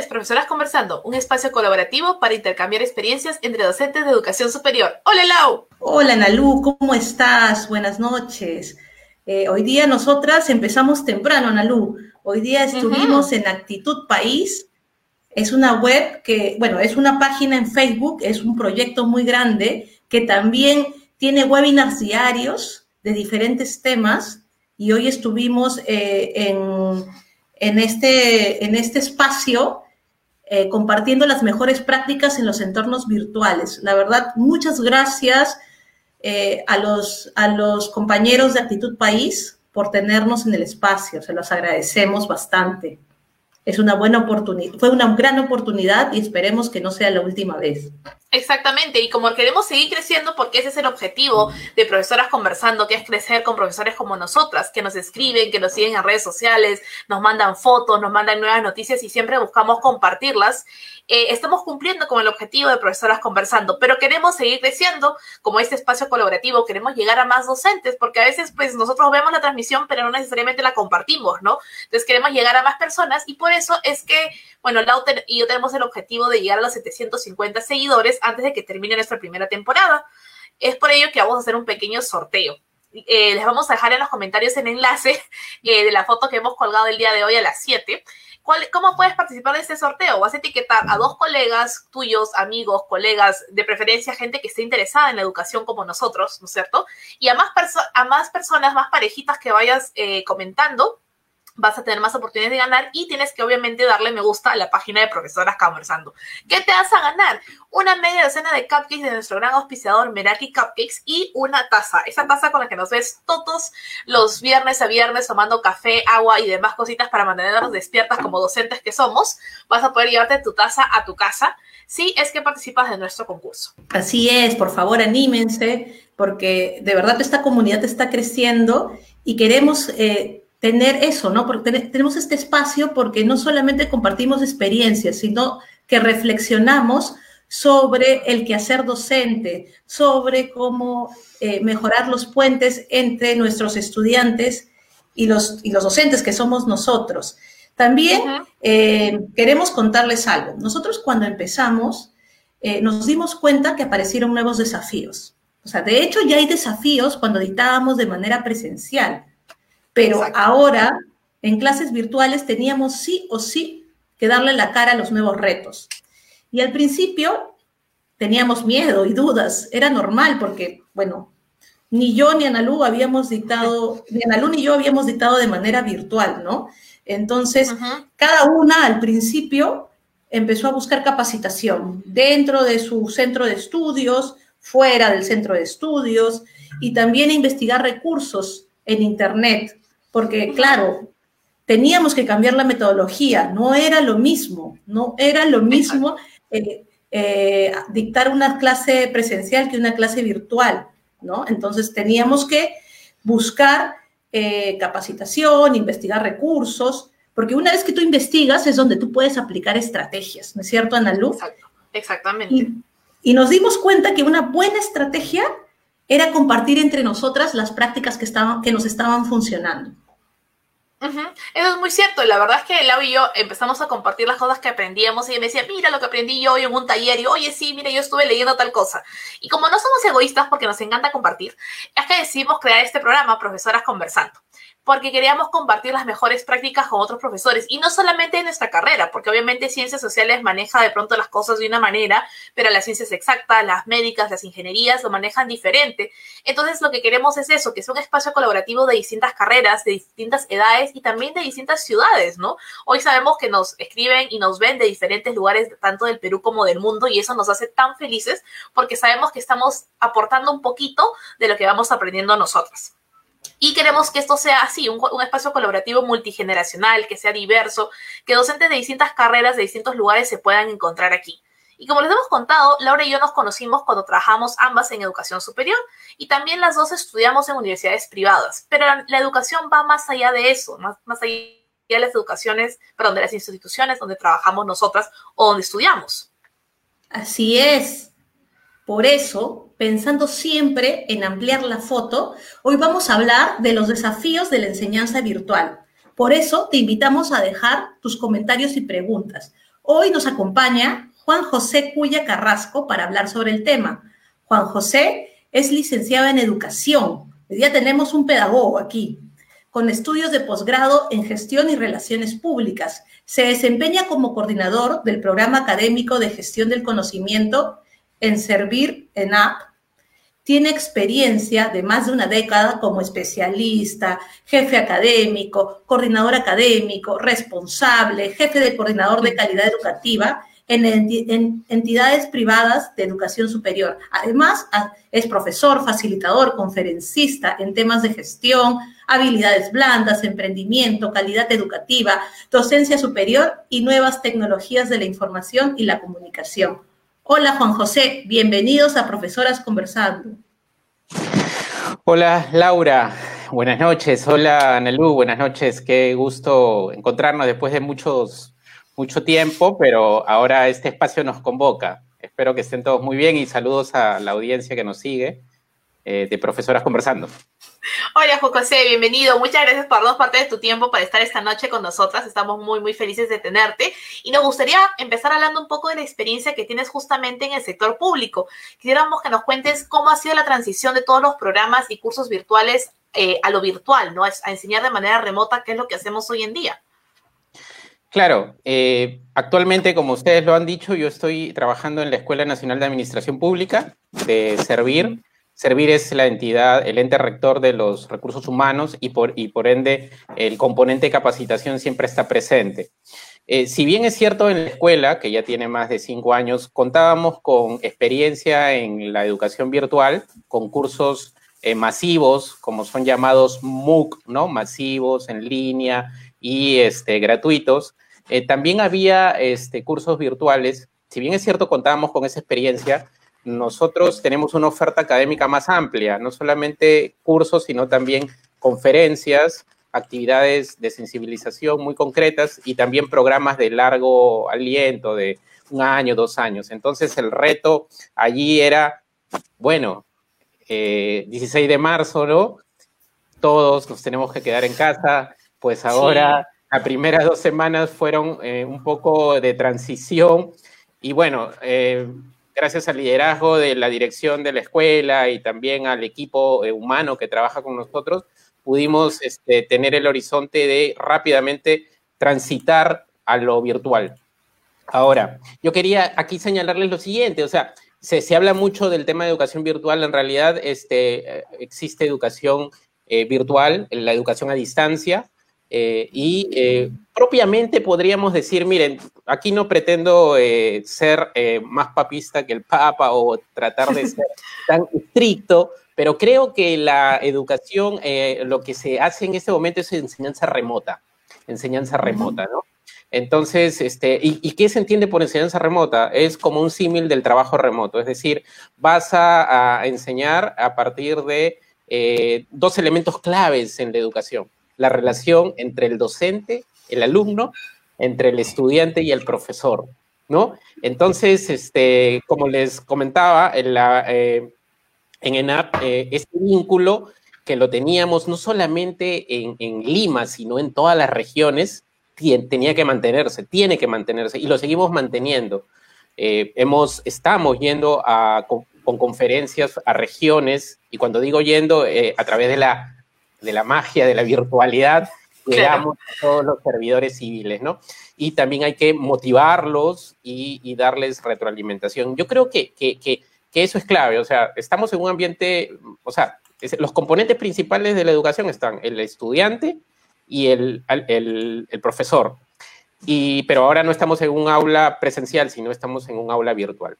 es Profesoras Conversando, un espacio colaborativo para intercambiar experiencias entre docentes de educación superior. ¡Hola, Lau! Hola, Nalu, ¿cómo estás? Buenas noches. Eh, hoy día nosotras empezamos temprano, Nalu. Hoy día estuvimos en Actitud País. Es una web que, bueno, es una página en Facebook, es un proyecto muy grande que también tiene webinars diarios de diferentes temas y hoy estuvimos eh, en en este, en este espacio eh, compartiendo las mejores prácticas en los entornos virtuales. La verdad, muchas gracias eh, a, los, a los compañeros de Actitud País por tenernos en el espacio. Se los agradecemos bastante. Es una buena oportunidad, fue una gran oportunidad y esperemos que no sea la última vez. Exactamente, y como queremos seguir creciendo, porque ese es el objetivo de Profesoras Conversando, que es crecer con profesores como nosotras, que nos escriben, que nos siguen en redes sociales, nos mandan fotos, nos mandan nuevas noticias y siempre buscamos compartirlas. Eh, estamos cumpliendo con el objetivo de Profesoras Conversando, pero queremos seguir creciendo como este espacio colaborativo, queremos llegar a más docentes, porque a veces pues nosotros vemos la transmisión, pero no necesariamente la compartimos, ¿no? Entonces queremos llegar a más personas y eso es que, bueno, Lauter y yo tenemos el objetivo de llegar a los 750 seguidores antes de que termine nuestra primera temporada. Es por ello que vamos a hacer un pequeño sorteo. Eh, les vamos a dejar en los comentarios el enlace eh, de la foto que hemos colgado el día de hoy a las 7. ¿Cómo puedes participar de este sorteo? Vas a etiquetar a dos colegas tuyos, amigos, colegas, de preferencia gente que esté interesada en la educación como nosotros, ¿no es cierto? Y a más, a más personas, más parejitas que vayas eh, comentando, vas a tener más oportunidades de ganar y tienes que obviamente darle me gusta a la página de Profesoras Conversando. ¿Qué te vas a ganar? Una media docena de cupcakes de nuestro gran auspiciador Meraki Cupcakes y una taza. Esa taza con la que nos ves todos los viernes a viernes tomando café, agua y demás cositas para mantenernos despiertas como docentes que somos. Vas a poder llevarte tu taza a tu casa si es que participas de nuestro concurso. Así es, por favor anímense porque de verdad esta comunidad está creciendo y queremos... Eh, tener eso, ¿no? Porque tenemos este espacio porque no solamente compartimos experiencias, sino que reflexionamos sobre el quehacer docente, sobre cómo eh, mejorar los puentes entre nuestros estudiantes y los, y los docentes que somos nosotros. También eh, queremos contarles algo. Nosotros cuando empezamos eh, nos dimos cuenta que aparecieron nuevos desafíos. O sea, de hecho ya hay desafíos cuando dictábamos de manera presencial. Pero ahora, en clases virtuales, teníamos sí o sí que darle la cara a los nuevos retos. Y al principio teníamos miedo y dudas, era normal porque, bueno, ni yo ni Analú habíamos dictado, ni Analú ni yo habíamos dictado de manera virtual, ¿no? Entonces, cada una al principio empezó a buscar capacitación dentro de su centro de estudios, fuera del centro de estudios, y también a investigar recursos en Internet porque claro, teníamos que cambiar la metodología, no era lo mismo, no era lo mismo eh, eh, dictar una clase presencial que una clase virtual, ¿no? Entonces teníamos que buscar eh, capacitación, investigar recursos, porque una vez que tú investigas es donde tú puedes aplicar estrategias, ¿no es cierto, Ana Lu? Exacto, exactamente. y nos dimos cuenta que una buena estrategia era compartir entre nosotras las prácticas que, estaban, que nos estaban funcionando. Eso es muy cierto. La verdad es que Lau y yo empezamos a compartir las cosas que aprendíamos y me decía, mira lo que aprendí yo hoy en un taller y oye, sí, mira, yo estuve leyendo tal cosa. Y como no somos egoístas porque nos encanta compartir, es que decidimos crear este programa, Profesoras Conversando porque queríamos compartir las mejores prácticas con otros profesores y no solamente en nuestra carrera, porque obviamente ciencias sociales maneja de pronto las cosas de una manera, pero las ciencias exactas, las médicas, las ingenierías lo manejan diferente. Entonces lo que queremos es eso, que es un espacio colaborativo de distintas carreras, de distintas edades y también de distintas ciudades, ¿no? Hoy sabemos que nos escriben y nos ven de diferentes lugares, tanto del Perú como del mundo, y eso nos hace tan felices porque sabemos que estamos aportando un poquito de lo que vamos aprendiendo nosotros. Y queremos que esto sea así, un, espacio colaborativo multigeneracional, que sea diverso, que docentes de distintas carreras, de distintos lugares se puedan encontrar aquí. Y como les hemos contado, Laura y yo nos conocimos cuando trabajamos ambas en educación superior y también las dos estudiamos en universidades privadas. Pero la, educación va más allá de eso, más, más allá de las educaciones, perdón, de las instituciones donde trabajamos nosotras o donde estudiamos. Así es. Por eso, pensando siempre en ampliar la foto, hoy vamos a hablar de los desafíos de la enseñanza virtual. Por eso te invitamos a dejar tus comentarios y preguntas. Hoy nos acompaña Juan José Cuya Carrasco para hablar sobre el tema. Juan José es licenciado en educación. Hoy día tenemos un pedagogo aquí, con estudios de posgrado en gestión y relaciones públicas. Se desempeña como coordinador del programa académico de gestión del conocimiento en Servir en App tiene experiencia de más de una década como especialista, jefe académico, coordinador académico, responsable, jefe de coordinador de calidad educativa en, entidades privadas de educación superior. Además, es profesor, facilitador, conferencista en temas de gestión, habilidades blandas, emprendimiento, calidad educativa, docencia superior y nuevas tecnologías de la información y la comunicación. Hola Juan José, bienvenidos a Profesoras Conversando. Hola Laura, buenas noches. Hola Analú, buenas noches. Qué gusto encontrarnos después de muchos, mucho tiempo, pero ahora este espacio nos convoca. Espero que estén todos muy bien y saludos a la audiencia que nos sigue eh, de Profesoras Conversando. Hola, José, bienvenido. Muchas gracias por dos partes de tu tiempo para estar esta noche con nosotras. Estamos muy, muy felices de tenerte. Y nos gustaría empezar hablando un poco de la experiencia que tienes justamente en el sector público. Quisiéramos que nos cuentes cómo ha sido la transición de todos los programas y cursos virtuales eh, a lo virtual, ¿no? A enseñar de manera remota, qué es lo que hacemos hoy en día. Claro, eh, actualmente, como ustedes lo han dicho, yo estoy trabajando en la Escuela Nacional de Administración Pública de Servir Servir es la entidad, el ente rector de los recursos humanos y por, y por ende el componente de capacitación siempre está presente. Eh, si bien es cierto en la escuela, que ya tiene más de cinco años, contábamos con experiencia en la educación virtual, con cursos eh, masivos, como son llamados MOOC, ¿no? Masivos, en línea y este, gratuitos. Eh, también había este, cursos virtuales. Si bien es cierto, contábamos con esa experiencia, nosotros tenemos una oferta académica más amplia, no solamente cursos, sino también conferencias, actividades de sensibilización muy concretas y también programas de largo aliento, de un año, dos años. Entonces el reto allí era, bueno, 16 eh, de marzo, ¿no? Todos nos tenemos que quedar en casa, pues ahora las primeras dos semanas fueron eh, un poco de transición y bueno, eh, gracias al liderazgo de la dirección de la escuela y también al equipo eh, humano que trabaja con nosotros, pudimos este, tener el horizonte de rápidamente transitar a lo virtual. Ahora, yo quería aquí señalarles lo siguiente, o sea, se, habla mucho del tema de educación virtual, en realidad este, eh, existe educación eh, virtual, la educación a distancia, eh, y eh, propiamente podríamos decir, miren, aquí no pretendo eh, ser más papista que el Papa o tratar de ser tan estricto, pero creo que la educación, lo que se hace en este momento es enseñanza remota, enseñanza remota, ¿no? Entonces, este, ¿y, qué se entiende por enseñanza remota? Es como un símil del trabajo remoto, es decir, vas a, a enseñar a partir de dos elementos claves en la educación la relación entre el docente, el alumno, entre el estudiante y el profesor, ¿no? Entonces, este, como les comentaba, en, la, eh, en ENAP, eh, este vínculo que lo teníamos no solamente en, Lima, sino en todas las regiones, tenía que mantenerse, tiene que mantenerse, y lo seguimos manteniendo. Eh, hemos, estamos yendo a, con, conferencias a regiones, y cuando digo yendo, a través de la de la magia de la virtualidad, llegamos a todos los servidores civiles, ¿no? Y también hay que motivarlos y, darles retroalimentación. Yo creo que, que, eso es clave, o sea, estamos en un ambiente, o sea, los componentes principales de la educación están el estudiante y el, el, el profesor. Y, pero ahora no estamos en un aula presencial, sino estamos en un aula virtual.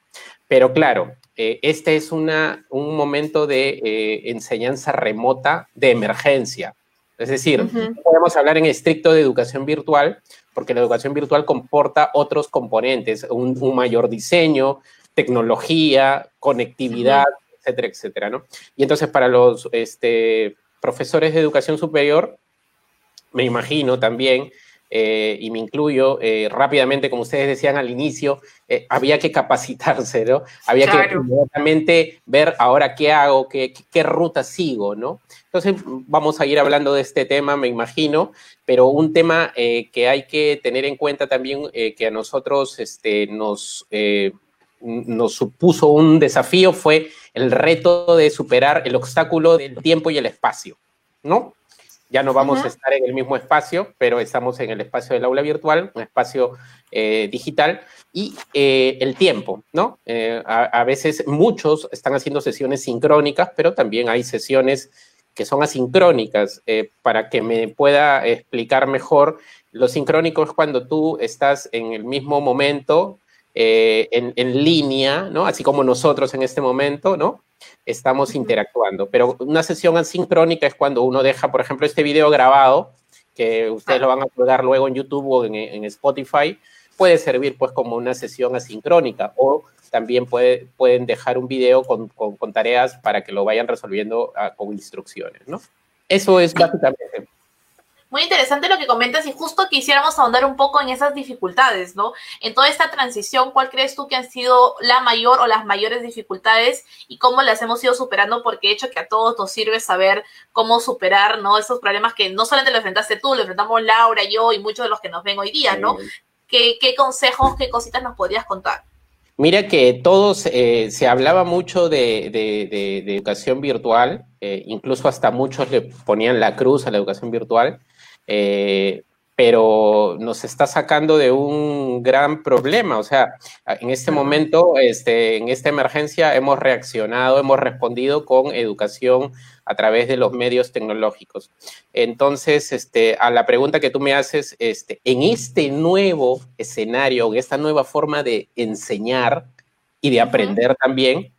Pero claro, eh, este es una, un momento de eh, enseñanza remota de emergencia. Es decir, podemos hablar en estricto de educación virtual, porque la educación virtual comporta otros componentes, un, mayor diseño, tecnología, conectividad, etcétera, etcétera, ¿no? Y entonces para los este, profesores de educación superior, me imagino también eh, y me incluyo, eh, rápidamente, como ustedes decían al inicio, eh, había que capacitarse, ¿no? Había que inmediatamente ver ahora qué hago, qué, qué, ruta sigo, ¿no? Entonces, vamos a ir hablando de este tema, me imagino, pero un tema que hay que tener en cuenta también, que a nosotros este, nos, nos supuso un desafío, fue el reto de superar el obstáculo del tiempo y el espacio, ¿no? Ya no vamos a estar en el mismo espacio, pero estamos en el espacio del aula virtual, un espacio eh, digital, y eh, el tiempo, ¿no? Eh, a, veces muchos están haciendo sesiones sincrónicas, pero también hay sesiones que son asincrónicas. para que me pueda explicar mejor, lo sincrónico es cuando tú estás en el mismo momento, en, en línea, ¿no? Así como nosotros en este momento, ¿no? estamos interactuando. Pero una sesión asincrónica es cuando uno deja, por ejemplo, este video grabado, que ustedes lo van a colgar luego en YouTube o en, Spotify, puede servir pues como una sesión asincrónica o también puede, pueden dejar un video con, con, tareas para que lo vayan resolviendo ah, con instrucciones, ¿no? Eso es básicamente. Muy interesante lo que comentas y justo quisiéramos ahondar un poco en esas dificultades, ¿no? En toda esta transición, ¿cuál crees tú que han sido la mayor o las mayores dificultades y cómo las hemos ido superando? Porque de hecho que a todos nos sirve saber cómo superar, ¿no? Esos problemas que no solamente lo enfrentaste tú, lo enfrentamos Laura, yo y muchos de los que nos ven hoy día, ¿no? ¿Qué, consejos, qué cositas nos podrías contar? Mira que todos, eh, se hablaba mucho de, educación virtual, eh, incluso hasta muchos le ponían la cruz a la educación virtual, eh, pero nos está sacando de un gran problema. O sea, en este momento, este, en esta emergencia, hemos reaccionado, hemos respondido con educación a través de los medios tecnológicos. Entonces, este, a la pregunta que tú me haces, este, en este nuevo escenario, en esta nueva forma de enseñar y de aprender también,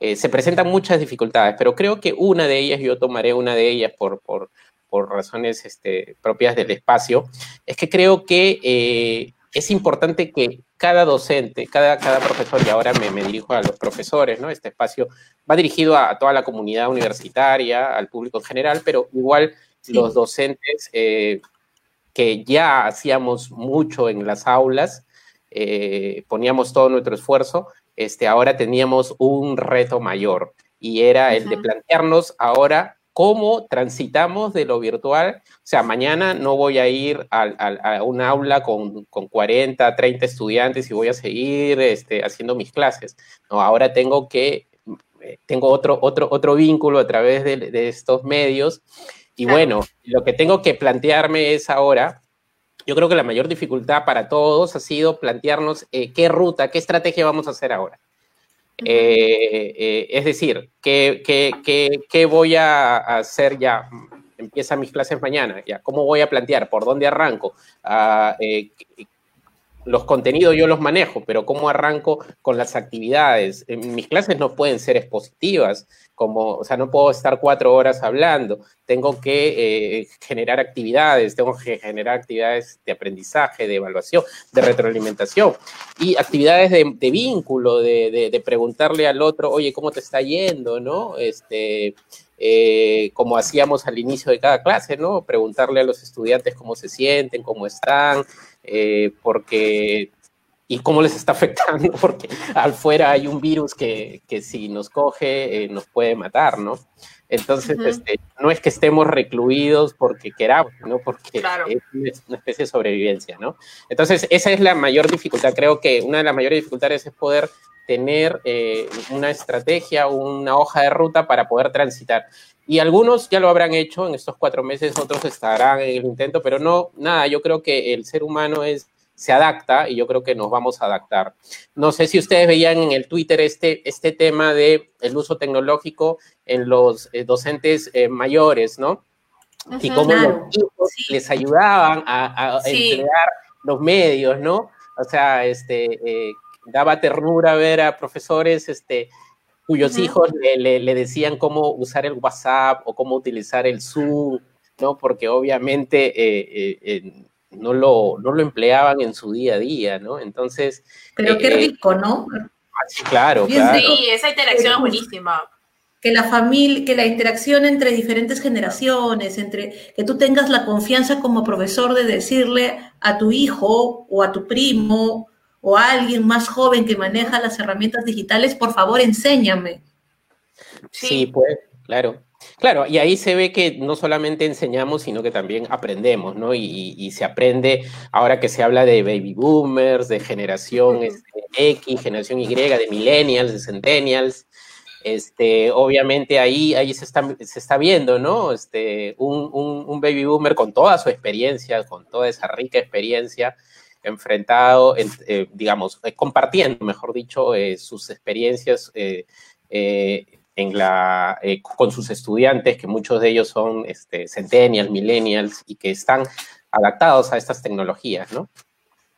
eh, se presentan muchas dificultades, pero creo que una de ellas, yo tomaré una de ellas por, por, por razones este, propias del espacio, es que creo que eh, es importante que cada docente, cada, cada profesor, y ahora me, me, dirijo a los profesores, ¿no? Este espacio va dirigido a, toda la comunidad universitaria, al público en general, pero igual los docentes eh, que ya hacíamos mucho en las aulas, eh, poníamos todo nuestro esfuerzo, este, ahora teníamos un reto mayor y era el de plantearnos ahora cómo transitamos de lo virtual. O sea, mañana no voy a ir a, un aula con, con, 40, 30 estudiantes y voy a seguir este, haciendo mis clases. No, ahora tengo que, eh, tengo otro, otro, otro vínculo a través de, estos medios. Y bueno, lo que tengo que plantearme es ahora, yo creo que la mayor dificultad para todos ha sido plantearnos eh, qué ruta, qué estrategia vamos a hacer ahora. Eh, eh, es decir, ¿qué, qué, voy a hacer ya? Empiezan mis clases mañana, ya. ¿Cómo voy a plantear? ¿Por dónde arranco? Ah, eh, los contenidos yo los manejo, pero ¿cómo arranco con las actividades? Mis clases no pueden ser expositivas, como, o sea, no puedo estar cuatro horas hablando, tengo que eh, generar actividades, tengo que generar actividades de aprendizaje, de evaluación, de retroalimentación y actividades de, vínculo, de, preguntarle al otro, oye, ¿cómo te está yendo? ¿No? Este, eh, como hacíamos al inicio de cada clase, ¿no? Preguntarle a los estudiantes cómo se sienten, cómo están, eh, porque y cómo les está afectando, porque afuera hay un virus que, que si nos coge eh, nos puede matar, ¿no? Entonces, este, no es que estemos recluidos porque queramos, ¿no? Porque es una especie de sobrevivencia, ¿no? Entonces, esa es la mayor dificultad. Creo que una de las mayores dificultades es poder tener eh, una estrategia, una hoja de ruta para poder transitar. Y algunos ya lo habrán hecho en estos cuatro meses, otros estarán en el intento, pero no, nada, yo creo que el ser humano es, se adapta y yo creo que nos vamos a adaptar. No sé si ustedes veían en el Twitter este, este tema de el uso tecnológico en los eh, docentes eh, mayores, ¿no? y cómo los hijos les ayudaban a, a emplear los medios, ¿no? O sea, este, daba ternura ver a profesores este, cuyos hijos le, decían cómo usar el WhatsApp o cómo utilizar el Zoom, ¿no? Porque obviamente eh, eh, no, lo, no lo empleaban en su día a día, ¿no? Entonces... Pero qué eh, rico, ¿no? Sí, claro, claro. Sí, esa interacción es buenísima. que la familia, que la interacción entre diferentes generaciones, entre que tú tengas la confianza como profesor de decirle a tu hijo o a tu primo o a alguien más joven que maneja las herramientas digitales, por favor, enséñame. Sí, pues, claro. Claro, y ahí se ve que no solamente enseñamos, sino que también aprendemos, ¿no? Y, se aprende, ahora que se habla de baby boomers, de generación este, X, generación Y, de millennials, de centennials, este, obviamente ahí, ahí se, está, se está viendo, ¿no? Este, un, un, baby boomer con toda su experiencia, con toda esa rica experiencia, enfrentado, eh, digamos, eh, compartiendo, mejor dicho, eh, sus experiencias en la, con sus estudiantes, que muchos de ellos son este, centennials, millennials, y que están adaptados a estas tecnologías, ¿no?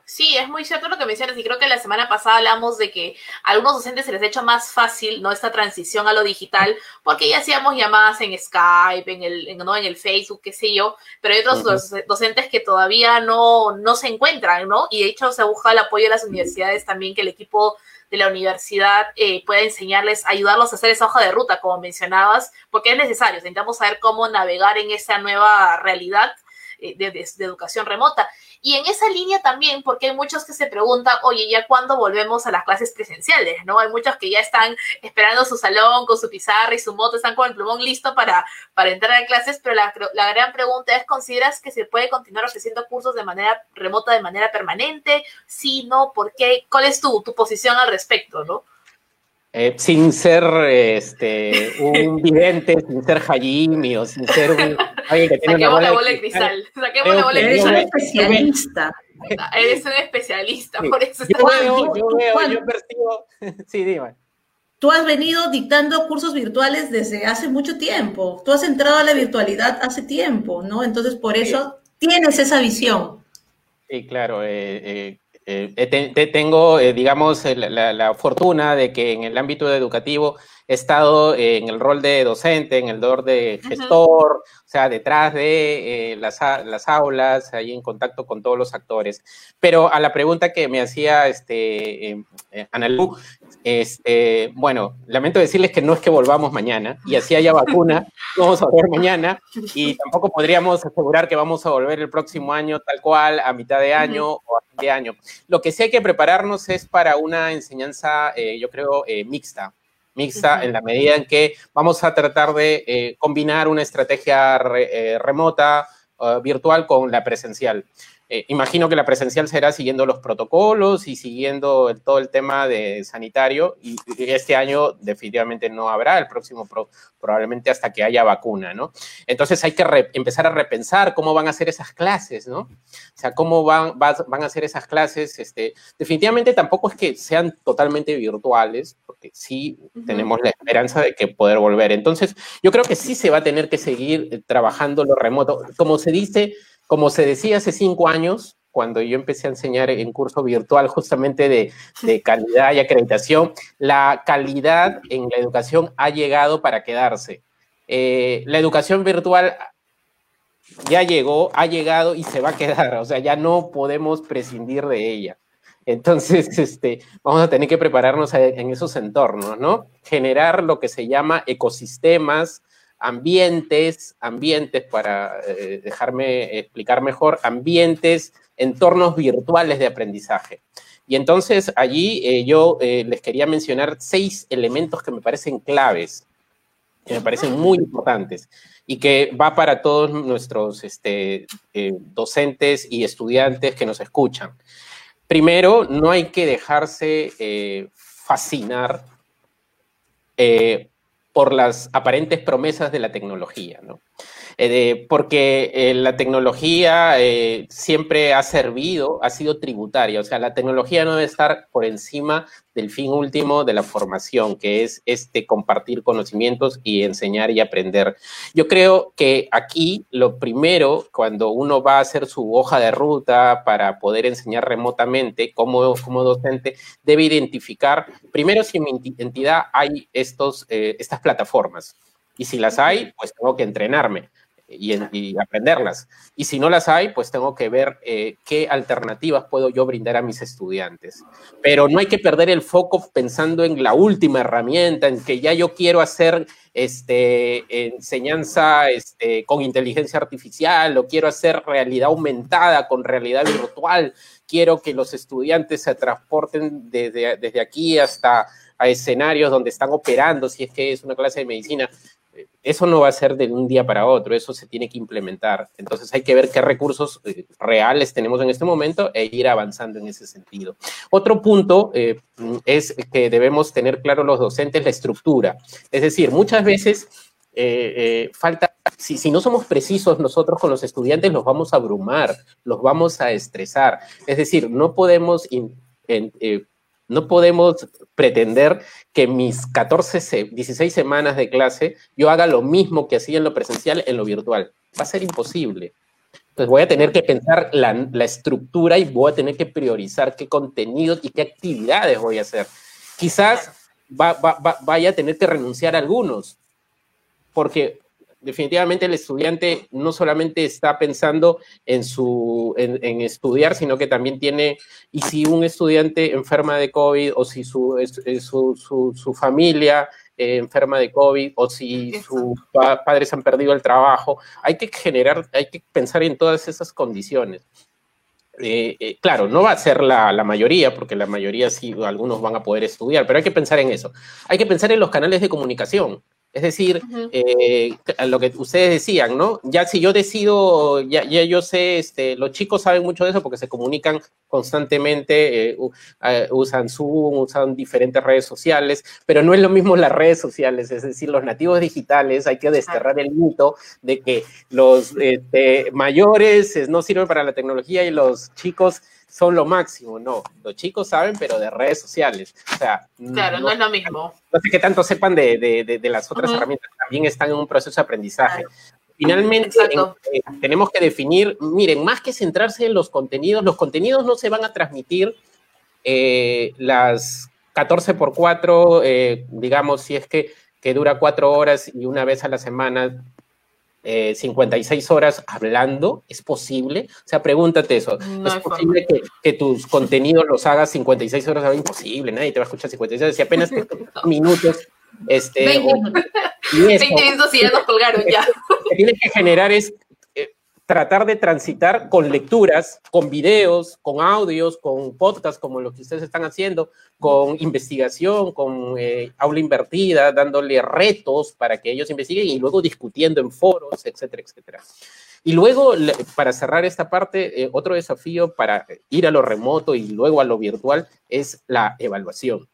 Sí, es muy cierto lo que mencionas y creo que la semana pasada hablamos de que a algunos docentes se les ha hecho más fácil no esta transición a lo digital porque ya hacíamos llamadas en Skype, en el, en, ¿no? en el Facebook, qué sé yo, pero hay otros docentes que todavía no, no se encuentran, ¿no? Y de hecho se busca el apoyo de las universidades también, que el equipo de la universidad eh, pueda enseñarles, ayudarlos a hacer esa hoja de ruta, como mencionabas, porque es necesario, intentamos saber cómo navegar en esa nueva realidad eh, de, educación remota. Y en esa línea también, porque hay muchos que se preguntan, oye, ¿ya cuándo volvemos a las clases presenciales? ¿No? Hay muchos que ya están esperando su salón con su pizarra y su moto, están con el plumón listo para, para entrar a clases, pero la, la gran pregunta es, ¿consideras que se puede continuar ofreciendo cursos de manera remota, de manera permanente? Sí, no, ¿por qué? ¿Cuál es tu, tu posición al respecto, no? Eh, sin ser este, un vidente, sin ser Hajimi o sin ser un, alguien que tiene Saquemos una bola de cristal. Saquemos la bola de cristal. Eres un especialista. Eres un especialista, por eso. Yo veo, yo veo, yo percibo. Sí, dime. Tú has venido dictando cursos virtuales desde hace mucho tiempo. Tú has entrado a la virtualidad hace tiempo, ¿no? Entonces, por eso tienes esa visión. Sí, claro. Eh, eh, eh, tengo, eh, digamos, la, fortuna de que en el ámbito educativo he estado en el rol de docente, en el rol de gestor, o sea, detrás de eh, las, las, aulas, ahí en contacto con todos los actores. Pero a la pregunta que me hacía este, Ana Lu, este, bueno, lamento decirles que no es que volvamos mañana, y así haya vacuna, no vamos a volver mañana, y tampoco podríamos asegurar que vamos a volver el próximo año tal cual, a mitad de año o a fin de año. Lo que sí hay que prepararnos es para una enseñanza, eh, yo creo, eh, mixta, mixta en la medida en que vamos a tratar de eh, combinar una estrategia remota, virtual con la presencial. Eh, imagino que la presencial será siguiendo los protocolos y siguiendo todo el tema de sanitario y, este año definitivamente no habrá, el próximo probablemente hasta que haya vacuna, ¿no? Entonces hay que empezar a repensar cómo van a ser esas clases, ¿no? O sea, cómo van, van a ser esas clases. Este, definitivamente tampoco es que sean totalmente virtuales, porque sí tenemos la esperanza de que poder volver. Entonces, yo creo que sí se va a tener que seguir trabajando lo remoto. Como se dice, como se decía hace cinco años, cuando yo empecé a enseñar en curso virtual justamente de, calidad y acreditación, la calidad en la educación ha llegado para quedarse. Eh, la educación virtual ya llegó, ha llegado y se va a quedar, o sea, ya no podemos prescindir de ella. Entonces, este, vamos a tener que prepararnos en esos entornos, ¿no? Generar lo que se llama ecosistemas ambientes, ambientes, para eh, dejarme explicar mejor, ambientes, entornos virtuales de aprendizaje. Y entonces allí eh, yo eh, les quería mencionar seis elementos que me parecen claves, que me parecen muy importantes y que va para todos nuestros este, docentes y estudiantes que nos escuchan. Primero, no hay que dejarse fascinar por las aparentes promesas de la tecnología, ¿no? Eh, porque eh, la tecnología eh, siempre ha servido, ha sido tributaria, o sea, la tecnología no debe estar por encima del fin último de la formación, que es este compartir conocimientos y enseñar y aprender. Yo creo que aquí lo primero, cuando uno va a hacer su hoja de ruta para poder enseñar remotamente como, como docente, debe identificar primero si en mi entidad hay estos, estas plataformas. Y si las hay, pues tengo que entrenarme y, aprenderlas. Y si no las hay, pues tengo que ver eh, qué alternativas puedo yo brindar a mis estudiantes. Pero no hay que perder el foco pensando en la última herramienta, en que ya yo quiero hacer este, enseñanza este, con inteligencia artificial o quiero hacer realidad aumentada con realidad virtual. Quiero que los estudiantes se transporten desde, desde aquí hasta a escenarios donde están operando, si es que es una clase de medicina eso no va a ser de un día para otro, eso se tiene que implementar. Entonces hay que ver qué recursos eh, reales tenemos en este momento e ir avanzando en ese sentido. Otro punto eh, es que debemos tener claro los docentes la estructura. Es decir, muchas veces eh, falta, si, si, no somos precisos nosotros con los estudiantes, los vamos a abrumar, los vamos a estresar. Es decir, no podemos no podemos pretender que mis 14, 16 semanas de clase yo haga lo mismo que hacía en lo presencial en lo virtual. Va a ser imposible. Entonces voy a tener que pensar la, estructura y voy a tener que priorizar qué contenidos y qué actividades voy a hacer. Quizás vaya a tener que renunciar a algunos, porque definitivamente el estudiante no solamente está pensando en, su, en, estudiar, sino que también tiene, y si un estudiante enferma de COVID o si su, su, su, familia eh, enferma de COVID o si sus padres han perdido el trabajo, hay que generar, hay que pensar en todas esas condiciones. Eh, eh, claro, no va a ser la, la, mayoría, porque la mayoría sí, algunos van a poder estudiar, pero hay que pensar en eso. Hay que pensar en los canales de comunicación. Es decir, eh, lo que ustedes decían, ¿no? Ya si yo decido, ya, ya, yo sé, este, los chicos saben mucho de eso porque se comunican constantemente, eh, eh, usan Zoom, usan diferentes redes sociales, pero no es lo mismo las redes sociales, es decir, los nativos digitales, hay que desterrar el mito de que los este, mayores no sirven para la tecnología y los chicos son lo máximo, no. Los chicos saben, pero de redes sociales. O sea, claro, no, es lo mismo. No sé qué tanto sepan de, de, de, las otras herramientas, también están en un proceso de aprendizaje. Finalmente, eh, tenemos que definir, miren, más que centrarse en los contenidos, los contenidos no se van a transmitir eh, las 14 por 4, eh, digamos, si es que, que dura cuatro horas y una vez a la semana 56 eh, horas hablando? ¿Es posible? O sea, pregúntate eso. ¿Es posible que, tus contenidos los hagas 56 horas? Imposible, nadie te va a escuchar 56 horas. Si apenas minutos. Este, 20, minutos y ya nos colgaron ya. Lo que tienes que generar es tratar de transitar con lecturas, con videos, con audios, con podcasts como los que ustedes están haciendo, con investigación, con eh, aula invertida, dándole retos para que ellos investiguen y luego discutiendo en foros, etcétera, etcétera. Y luego, para cerrar esta parte, eh, otro desafío para ir a lo remoto y luego a lo virtual es la evaluación.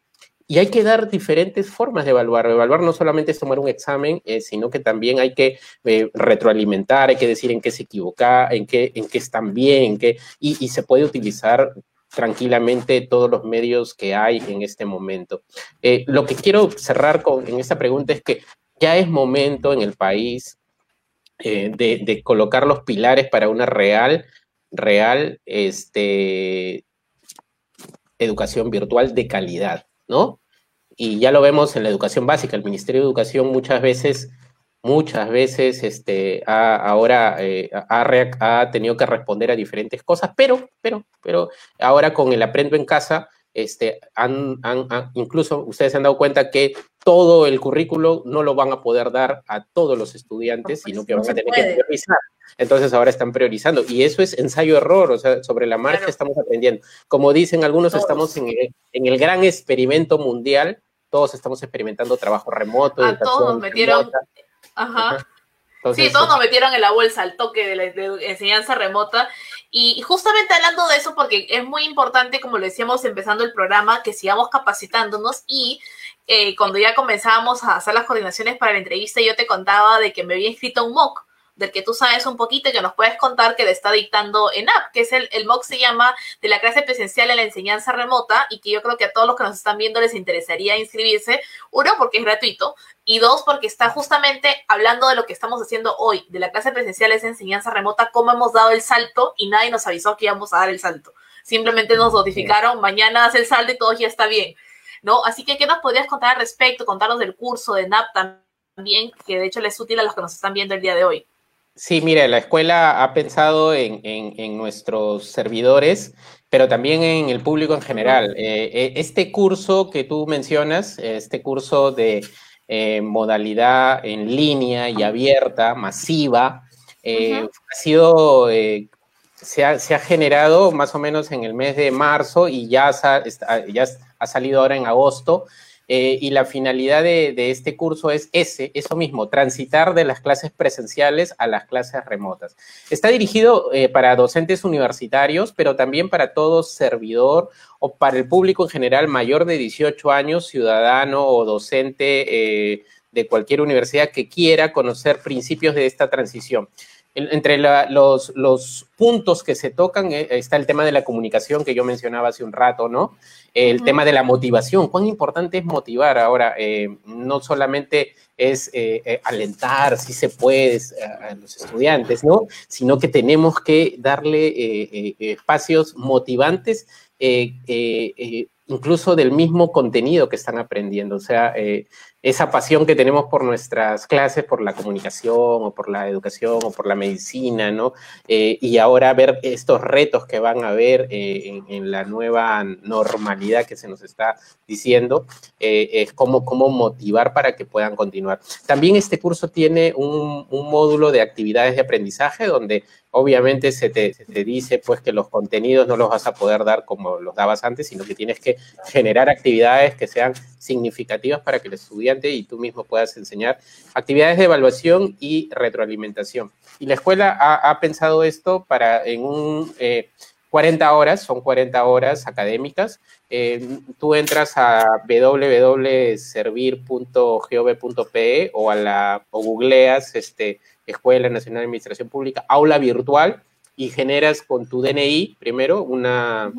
Y hay que dar diferentes formas de evaluar. Evaluar no solamente es tomar un examen, eh, sino que también hay que eh, retroalimentar, hay que decir en qué se equivoca, en qué, en qué están bien, en qué, y, se puede utilizar tranquilamente todos los medios que hay en este momento. Eh, lo que quiero cerrar con, en esta pregunta es que ya es momento en el país de, de, colocar los pilares para una real, real este, educación virtual de calidad. ¿no? Y ya lo vemos en la educación básica. El Ministerio de Educación muchas veces, muchas veces, este, ha, ahora eh, ha, tenido que responder a diferentes cosas, pero, pero, pero ahora con el Aprendo en Casa, este, han, incluso ustedes se han dado cuenta que todo el currículo no lo van a poder dar a todos los estudiantes, sino que van a tener que priorizar. Entonces ahora están priorizando y eso es ensayo-error, o sea, sobre la marcha estamos aprendiendo. Como dicen algunos, estamos en el, gran experimento mundial, todos estamos experimentando trabajo remoto. A todos nos metieron, ajá. sí, todos nos metieron en la bolsa al toque de la enseñanza remota. Y justamente hablando de eso, porque es muy importante, como lo decíamos empezando el programa, que sigamos capacitándonos y eh, cuando ya comenzábamos a hacer las coordinaciones para la entrevista, yo te contaba de que me había inscrito un MOOC del que tú sabes un poquito y que nos puedes contar que le está dictando en app, que es el, el MOOC se llama de la clase presencial en la enseñanza remota y que yo creo que a todos los que nos están viendo les interesaría inscribirse, uno porque es gratuito y dos porque está justamente hablando de lo que estamos haciendo hoy, de la clase presencial esa enseñanza remota, cómo hemos dado el salto y nadie nos avisó que íbamos a dar el salto. Simplemente nos notificaron, mañana hace el salto y todo ya está bien. ¿No? Así que, ¿qué nos podrías contar al respecto? Contarnos del curso de NAP también, que de hecho les es útil a los que nos están viendo el día de hoy. Sí, mire, la escuela ha pensado en, en, nuestros servidores, pero también en el público en general. Eh, eh, este curso que tú mencionas, este curso de eh, modalidad en línea y abierta, masiva, ha sido, se ha, se, ha, generado más o menos en el mes de marzo y ya, ya ha salido ahora en agosto. Eh, y la finalidad de, este curso es ese, eso mismo, transitar de las clases presenciales a las clases remotas. Está dirigido eh, para docentes universitarios, pero también para todo servidor o para el público en general mayor de 18 años, ciudadano o docente eh, de cualquier universidad que quiera conocer principios de esta transición entre los, los, puntos que se tocan eh, está el tema de la comunicación que yo mencionaba hace un rato, ¿no? El tema de la motivación. ¿Cuán importante es motivar ahora? Eh, no solamente es eh, alentar, si se puede, a, los estudiantes, ¿no? Sino que tenemos que darle espacios motivantes incluso del mismo contenido que están aprendiendo. O sea, esa pasión que tenemos por nuestras clases, por la comunicación o por la educación o por la medicina, ¿no? Eh, y ahora ver estos retos que van a haber eh, en, la nueva normalidad que se nos está diciendo, eh, es cómo, cómo motivar para que puedan continuar. También este curso tiene un, un módulo de actividades de aprendizaje donde obviamente se te, se te, dice pues que los contenidos no los vas a poder dar como los dabas antes, sino que tienes que generar actividades que sean significativas para que el estudiante y tú mismo puedas enseñar actividades de evaluación y retroalimentación. Y la escuela ha, pensado esto para en un 40 eh, horas, son 40 horas académicas. Eh, tú entras a www.servir.gov.pe o a la o googleas este Escuela Nacional de Administración Pública, aula virtual y generas con tu DNI primero una,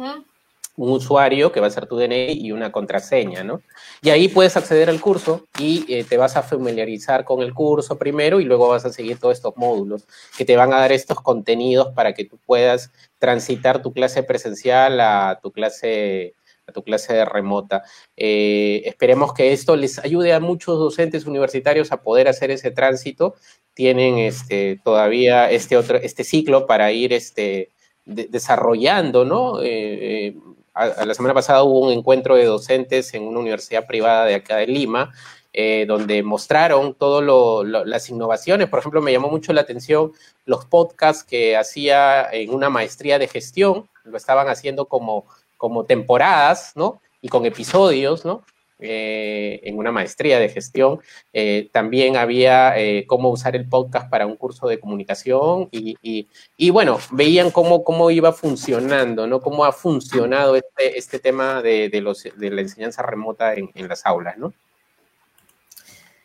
un usuario que va a ser tu DNI y una contraseña, ¿no? Y ahí puedes acceder al curso y eh, te vas a familiarizar con el curso primero y luego vas a seguir todos estos módulos que te van a dar estos contenidos para que tú puedas transitar tu clase presencial a tu clase a tu clase remota. Eh, esperemos que esto les ayude a muchos docentes universitarios a poder hacer ese tránsito. Tienen este, todavía este otro, este ciclo para ir este, desarrollando, ¿no? Eh, la semana pasada hubo un encuentro de docentes en una universidad privada de acá de Lima, eh, donde mostraron todas las innovaciones. Por ejemplo, me llamó mucho la atención los podcasts que hacía en una maestría de gestión, lo estaban haciendo como, como temporadas, ¿no? Y con episodios, ¿no? Eh, en una maestría de gestión. Eh, también había eh, cómo usar el podcast para un curso de comunicación y, y, bueno, veían cómo, cómo iba funcionando, ¿no? Cómo ha funcionado este, este tema de, de, los, de la enseñanza remota en, en las aulas, ¿no?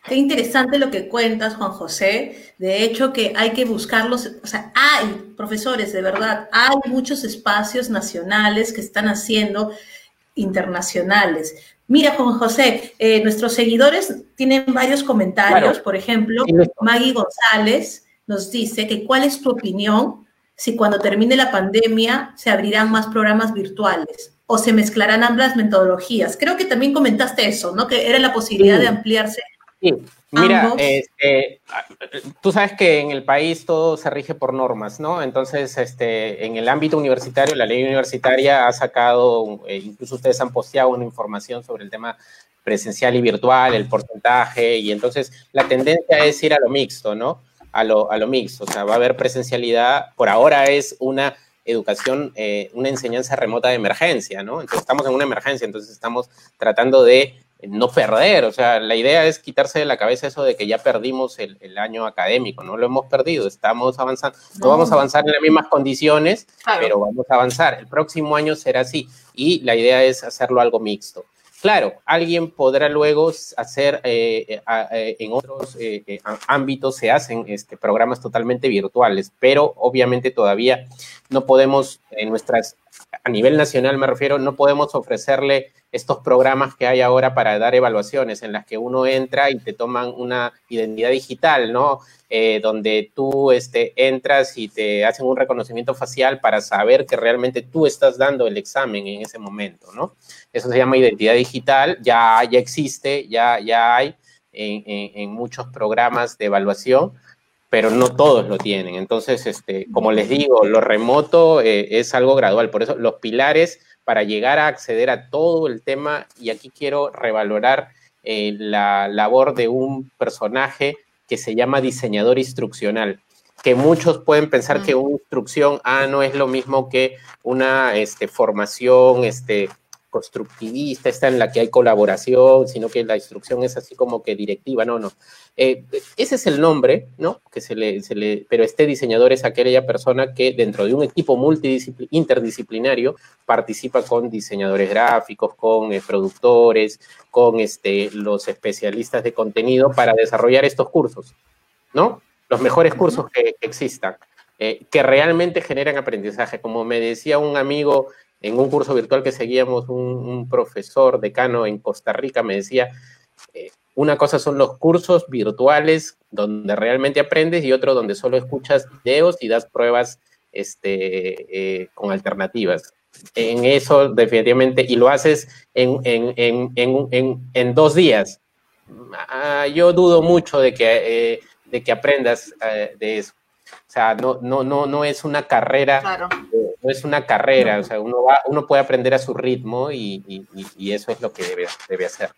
Qué interesante lo que cuentas, Juan José. De hecho, que hay que buscarlos, o sea, hay profesores, de verdad, hay muchos espacios nacionales que están haciendo internacionales. Mira, Juan José, eh, nuestros seguidores tienen varios comentarios. Por ejemplo, Maggie González nos dice que cuál es tu opinión si cuando termine la pandemia se abrirán más programas virtuales o se mezclarán ambas metodologías. Creo que también comentaste eso, ¿no? Que era la posibilidad de ampliarse Sí, mira, este, tú sabes que en el país todo se rige por normas, ¿no? Entonces, este, en el ámbito universitario, la ley universitaria ha sacado, eh, incluso ustedes han posteado una información sobre el tema presencial y virtual, el porcentaje, y entonces la tendencia es ir a lo mixto, ¿no? A lo, a lo mixto, o sea, va a haber presencialidad, por ahora es una educación, eh, una enseñanza remota de emergencia, ¿no? Entonces estamos en una emergencia, entonces estamos tratando de no perder, o sea, la idea es quitarse de la cabeza eso de que ya perdimos el, año académico, no lo hemos perdido, estamos avanzando, no, vamos a avanzar en las mismas condiciones, pero vamos a avanzar, el próximo año será así y la idea es hacerlo algo mixto. Claro, alguien podrá luego hacer, eh, eh, eh, en otros ámbitos se hacen este, programas totalmente virtuales, pero obviamente todavía no podemos, en nuestras, a nivel nacional me refiero, no podemos ofrecerle estos programas que hay ahora para dar evaluaciones en las que uno entra y te toman una identidad digital, ¿no? Eh, donde tú este, entras y te hacen un reconocimiento facial para saber que realmente tú estás dando el examen en ese momento, ¿no? Eso se llama identidad digital, ya, ya existe, ya, ya hay en, en muchos programas de evaluación, pero no todos lo tienen. Entonces, este, como les digo, lo remoto eh, es algo gradual. Por eso los pilares para llegar a acceder a todo el tema, y aquí quiero revalorar eh, la labor de un personaje que se llama diseñador instruccional que muchos pueden pensar que una instrucción ah, no es lo mismo que una este, formación este, constructivista, esta en la que hay colaboración, sino que la instrucción es así como que directiva, no, no. Eh, ese es el nombre, ¿no? Que se le, se le, pero este diseñador es aquella persona que dentro de un equipo interdisciplinario participa con diseñadores gráficos, con eh, productores, con este, los especialistas de contenido para desarrollar estos cursos, ¿no? Los mejores cursos que, existan. Eh, que realmente generan aprendizaje. Como me decía un amigo en un curso virtual que seguíamos, un, profesor decano en Costa Rica me decía, una cosa son los cursos virtuales donde realmente aprendes y otro donde solo escuchas videos y das pruebas este, eh, con alternativas. En eso definitivamente, y lo haces en, en, dos días. Ah, yo dudo mucho de que, eh, de que aprendas de eso. O sea, no, no, no, no es una carrera, no es una carrera, o sea, uno, va, uno puede aprender a su ritmo y, eso es lo que debe, debe hacer.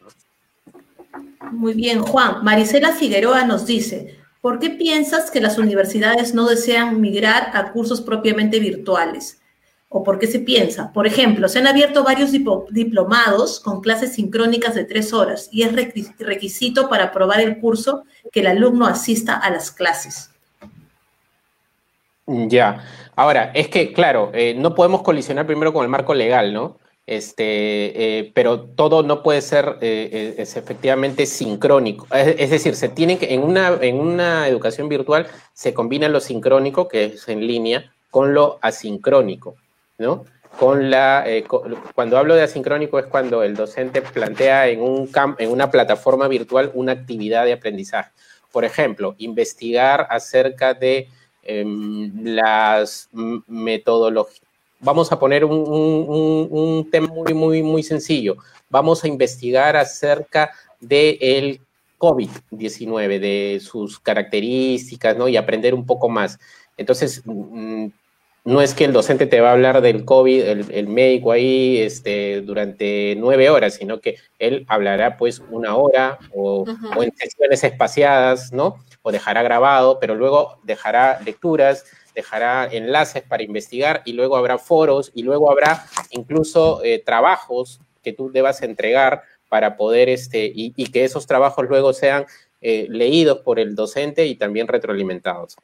Muy bien, Juan. Marisela Figueroa nos dice, ¿por qué piensas que las universidades no desean migrar a cursos propiamente virtuales? ¿O por qué se piensa? Por ejemplo, se han abierto varios diplomados con clases sincrónicas de tres horas y es requisito para aprobar el curso que el alumno asista a las clases. Ya. Ahora, es que, claro, eh, no podemos colisionar primero con el marco legal, ¿no? Este, eh, pero todo no puede ser eh, es efectivamente sincrónico. Es, decir, se tiene que, en una, en una educación virtual se combina lo sincrónico, que es en línea, con lo asincrónico, ¿no? Con la, cuando hablo de asincrónico es cuando el docente plantea en, un en una plataforma virtual una actividad de aprendizaje. Por ejemplo, investigar acerca de Em, las metodologías. Vamos a poner un, tema muy, muy, muy sencillo. Vamos a investigar acerca del el COVID-19, de sus características, ¿no? Y aprender un poco más. Entonces, mm, no es que el docente te va a hablar del COVID, el, médico ahí, este, durante nueve horas, sino que él hablará pues una hora o, o en sesiones espaciadas, ¿no? o dejará grabado, pero luego dejará lecturas, dejará enlaces para investigar y luego habrá foros y luego habrá incluso eh, trabajos que tú debas entregar para poder, este, y, que esos trabajos luego sean eh, leídos por el docente y también retroalimentados.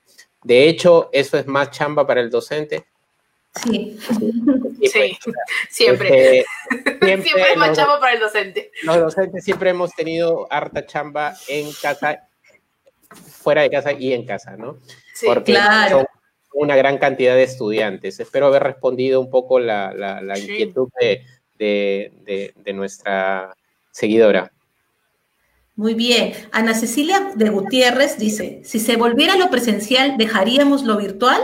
De hecho, eso es más chamba para el docente. Sí, sí, siempre. siempre. siempre es más chamba para el docente. Los docentes siempre hemos tenido harta chamba en casa fuera de casa y en casa, ¿no? Sí, Porque claro. Son una gran cantidad de estudiantes. Espero haber respondido un poco la, inquietud de, nuestra seguidora. Muy bien. Ana Cecilia de Gutiérrez dice, si se volviera lo presencial, ¿dejaríamos lo virtual?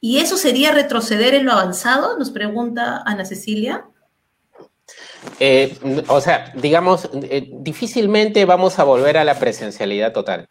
¿Y eso sería retroceder en lo avanzado? Nos pregunta Ana Cecilia. Eh, o sea, digamos, eh, difícilmente vamos a volver a la presencialidad total.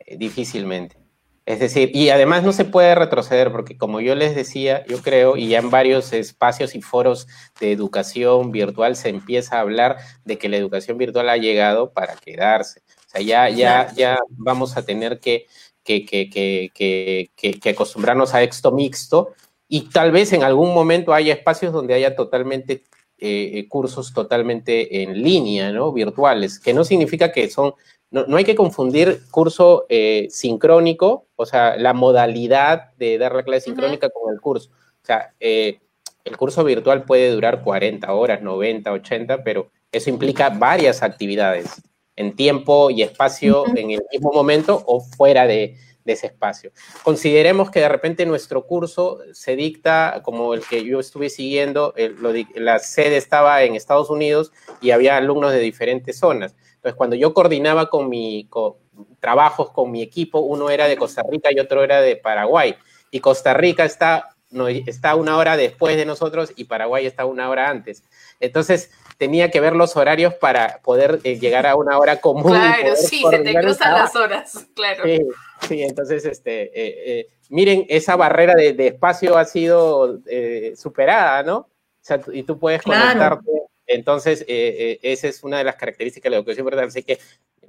Eh, difícilmente. Es decir, y además no se puede retroceder porque como yo les decía, yo creo, y ya en varios espacios y foros de educación virtual se empieza a hablar de que la educación virtual ha llegado para quedarse. O sea, ya, ya, ya vamos a tener que, que, que, que acostumbrarnos a esto mixto y tal vez en algún momento haya espacios donde haya totalmente eh, eh, cursos totalmente en línea, ¿no? Virtuales, que no significa que son no, hay que confundir curso eh, sincrónico, o sea, la modalidad de dar la clase sincrónica con el curso. O sea, eh, el curso virtual puede durar 40 horas, 90, 80, pero eso implica varias actividades en tiempo y espacio en el mismo momento o fuera de, ese espacio. Consideremos que de repente nuestro curso se dicta como el que yo estuve siguiendo, la sede estaba en Estados Unidos y había alumnos de diferentes zonas. Entonces, cuando yo coordinaba con mi trabajos con mi equipo, uno era de Costa Rica y otro era de Paraguay. Y Costa Rica está no, está una hora después de nosotros y Paraguay está una hora antes. Entonces, tenía que ver los horarios para poder eh, llegar a una hora común. Claro, sí, se te cruzan las horas, claro. Sí, entonces, este, eh, eh, miren, esa barrera de, espacio ha sido superada, ¿no? O sea, y tú puedes conectarte. Entonces, esa es una de las características de la educación verdad, así que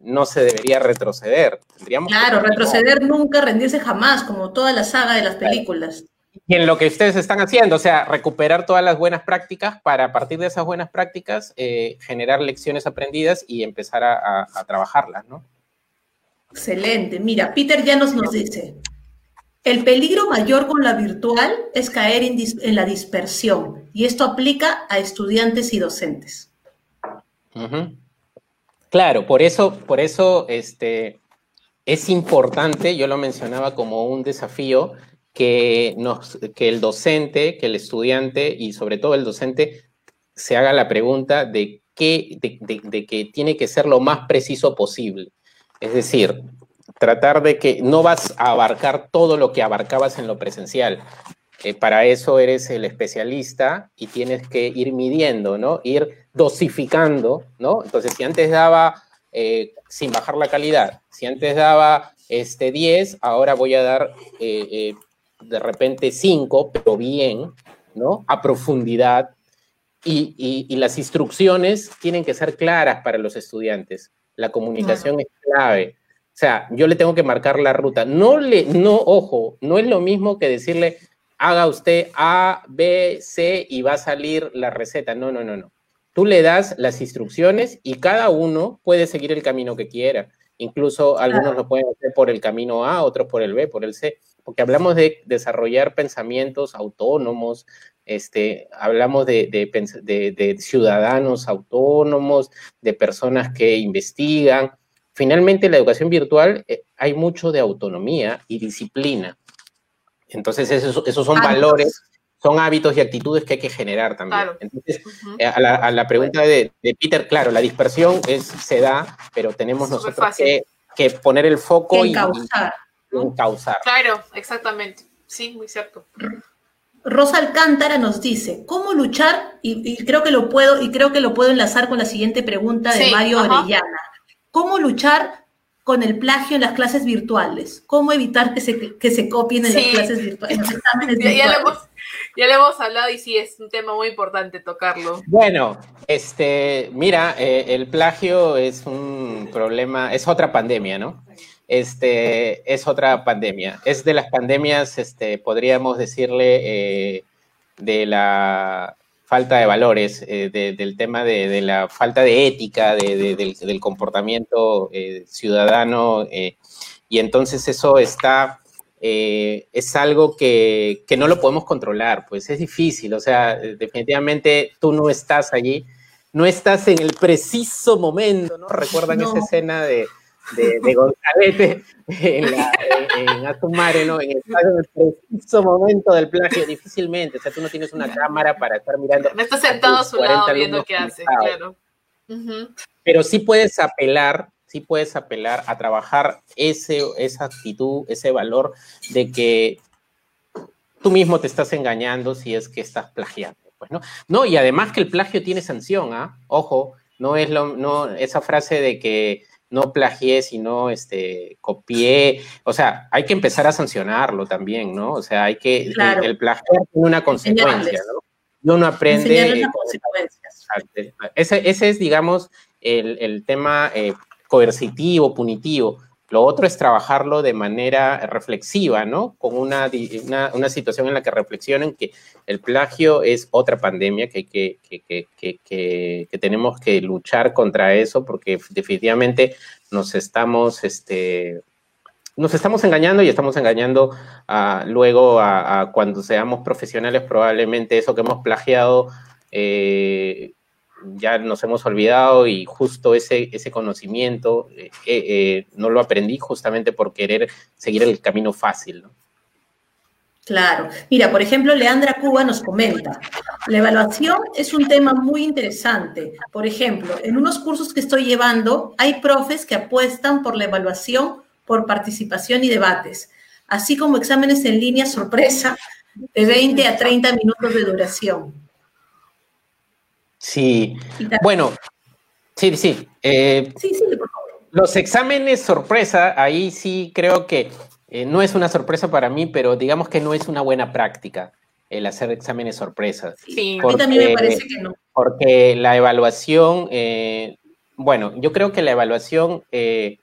no se debería retroceder. Tendríamos claro, retroceder nunca, rendirse jamás, como toda la saga de las películas. Y en lo que ustedes están haciendo, o sea, recuperar todas las buenas prácticas para a partir de esas buenas prácticas eh, generar lecciones aprendidas y empezar a, trabajarlas, ¿no? Excelente. Mira, Peter ya nos, nos dice, el peligro mayor con la virtual es caer en, la dispersión y esto aplica a estudiantes y docentes. Claro, por eso, por eso este, es importante, yo lo mencionaba como un desafío, que, nos, que el docente, que el estudiante y sobre todo el docente se haga la pregunta de, qué, de, que tiene que ser lo más preciso posible. Es decir, tratar de que no vas a abarcar todo lo que abarcabas en lo presencial. Eh, para eso eres el especialista y tienes que ir midiendo, ¿no? Ir dosificando, ¿no? Entonces, si antes daba, eh, sin bajar la calidad, si antes daba este 10, ahora voy a dar eh, de repente cinco, pero bien, ¿no? A profundidad. Y, las instrucciones tienen que ser claras para los estudiantes. La comunicación es clave. O sea, yo le tengo que marcar la ruta. No le, no, ojo, no es lo mismo que decirle, haga usted A, B, C y va a salir la receta. No, no, no, no. Tú le das las instrucciones y cada uno puede seguir el camino que quiera. Incluso algunos lo pueden hacer por el camino A, otros por el B, por el C, porque hablamos de desarrollar pensamientos autónomos, este, hablamos de, de, ciudadanos autónomos, de personas que investigan. Finalmente, la educación virtual eh, hay mucho de autonomía y disciplina. Entonces, esos, esos son valores son hábitos y actitudes que hay que generar también. Entonces, eh, a, la, pregunta de, Peter, claro, la dispersión es, se da, pero tenemos nosotros que, poner el foco y, causar. Claro, exactamente. Sí, muy cierto. Rosa Alcántara nos dice, ¿cómo luchar? Y, creo que lo puedo, y creo que lo puedo enlazar con la siguiente pregunta de Mario Orellana. ¿Cómo luchar con el plagio en las clases virtuales? ¿Cómo evitar que se, que se copien en las clases virtuales, ya le hemos hablado y sí, es un tema muy importante tocarlo. Bueno, este, mira, eh, el plagio es un problema, es otra pandemia, ¿no? Este, es otra pandemia. Es de las pandemias, este, podríamos decirle, eh, de la falta de valores, eh, del tema de, la falta de ética, del, del, comportamiento ciudadano, y entonces eso está eh, es algo que, no lo podemos controlar, pues es difícil, o sea, definitivamente tú no estás allí, no estás en el preciso momento, ¿no? ¿Recuerdan esa escena de, de, de en, la, en, ¿no? En el, preciso momento del plagio, difícilmente, o sea, tú no tienes una cámara para estar mirando. No estás sentado a su lado viendo qué hace, claro. Pero sí puedes apelar sí puedes apelar a trabajar ese, esa actitud, ese valor de que tú mismo te estás engañando si es que estás plagiando. Pues, ¿no? no, y además que el plagio tiene sanción, ¿ah? Ojo, no es lo, no, esa frase de que no plagié, sino este, copié. O sea, hay que empezar a sancionarlo también, ¿no? O sea, hay que. El, plagio tiene una consecuencia, ¿no? Y uno aprende. ese, ese, es, digamos, el, el tema eh, coercitivo, punitivo. Lo otro es trabajarlo de manera reflexiva, ¿no? Con una, una, situación en la que reflexionen que el plagio es otra pandemia, que, que, que, que, tenemos que luchar contra eso porque definitivamente nos estamos, este, nos estamos engañando y estamos engañando luego a, cuando seamos profesionales, probablemente eso que hemos plagiado eh, ya nos hemos olvidado y justo ese, ese conocimiento eh, eh, eh, no lo aprendí justamente por querer seguir el camino fácil. ¿no? Claro. Mira, por ejemplo, Leandra Cuba nos comenta, la evaluación es un tema muy interesante. Por ejemplo, en unos cursos que estoy llevando, hay profes que apuestan por la evaluación por participación y debates, así como exámenes en línea sorpresa de 20 a 30 minutos de duración. Sí, bueno, sí, sí. Eh, sí, sí, por favor. Los exámenes sorpresa, ahí sí creo que eh, no es una sorpresa para mí, pero digamos que no es una buena práctica el hacer exámenes sorpresas. Sí, a mí también me parece que no. Porque la evaluación, eh, bueno, yo creo que la evaluación eh,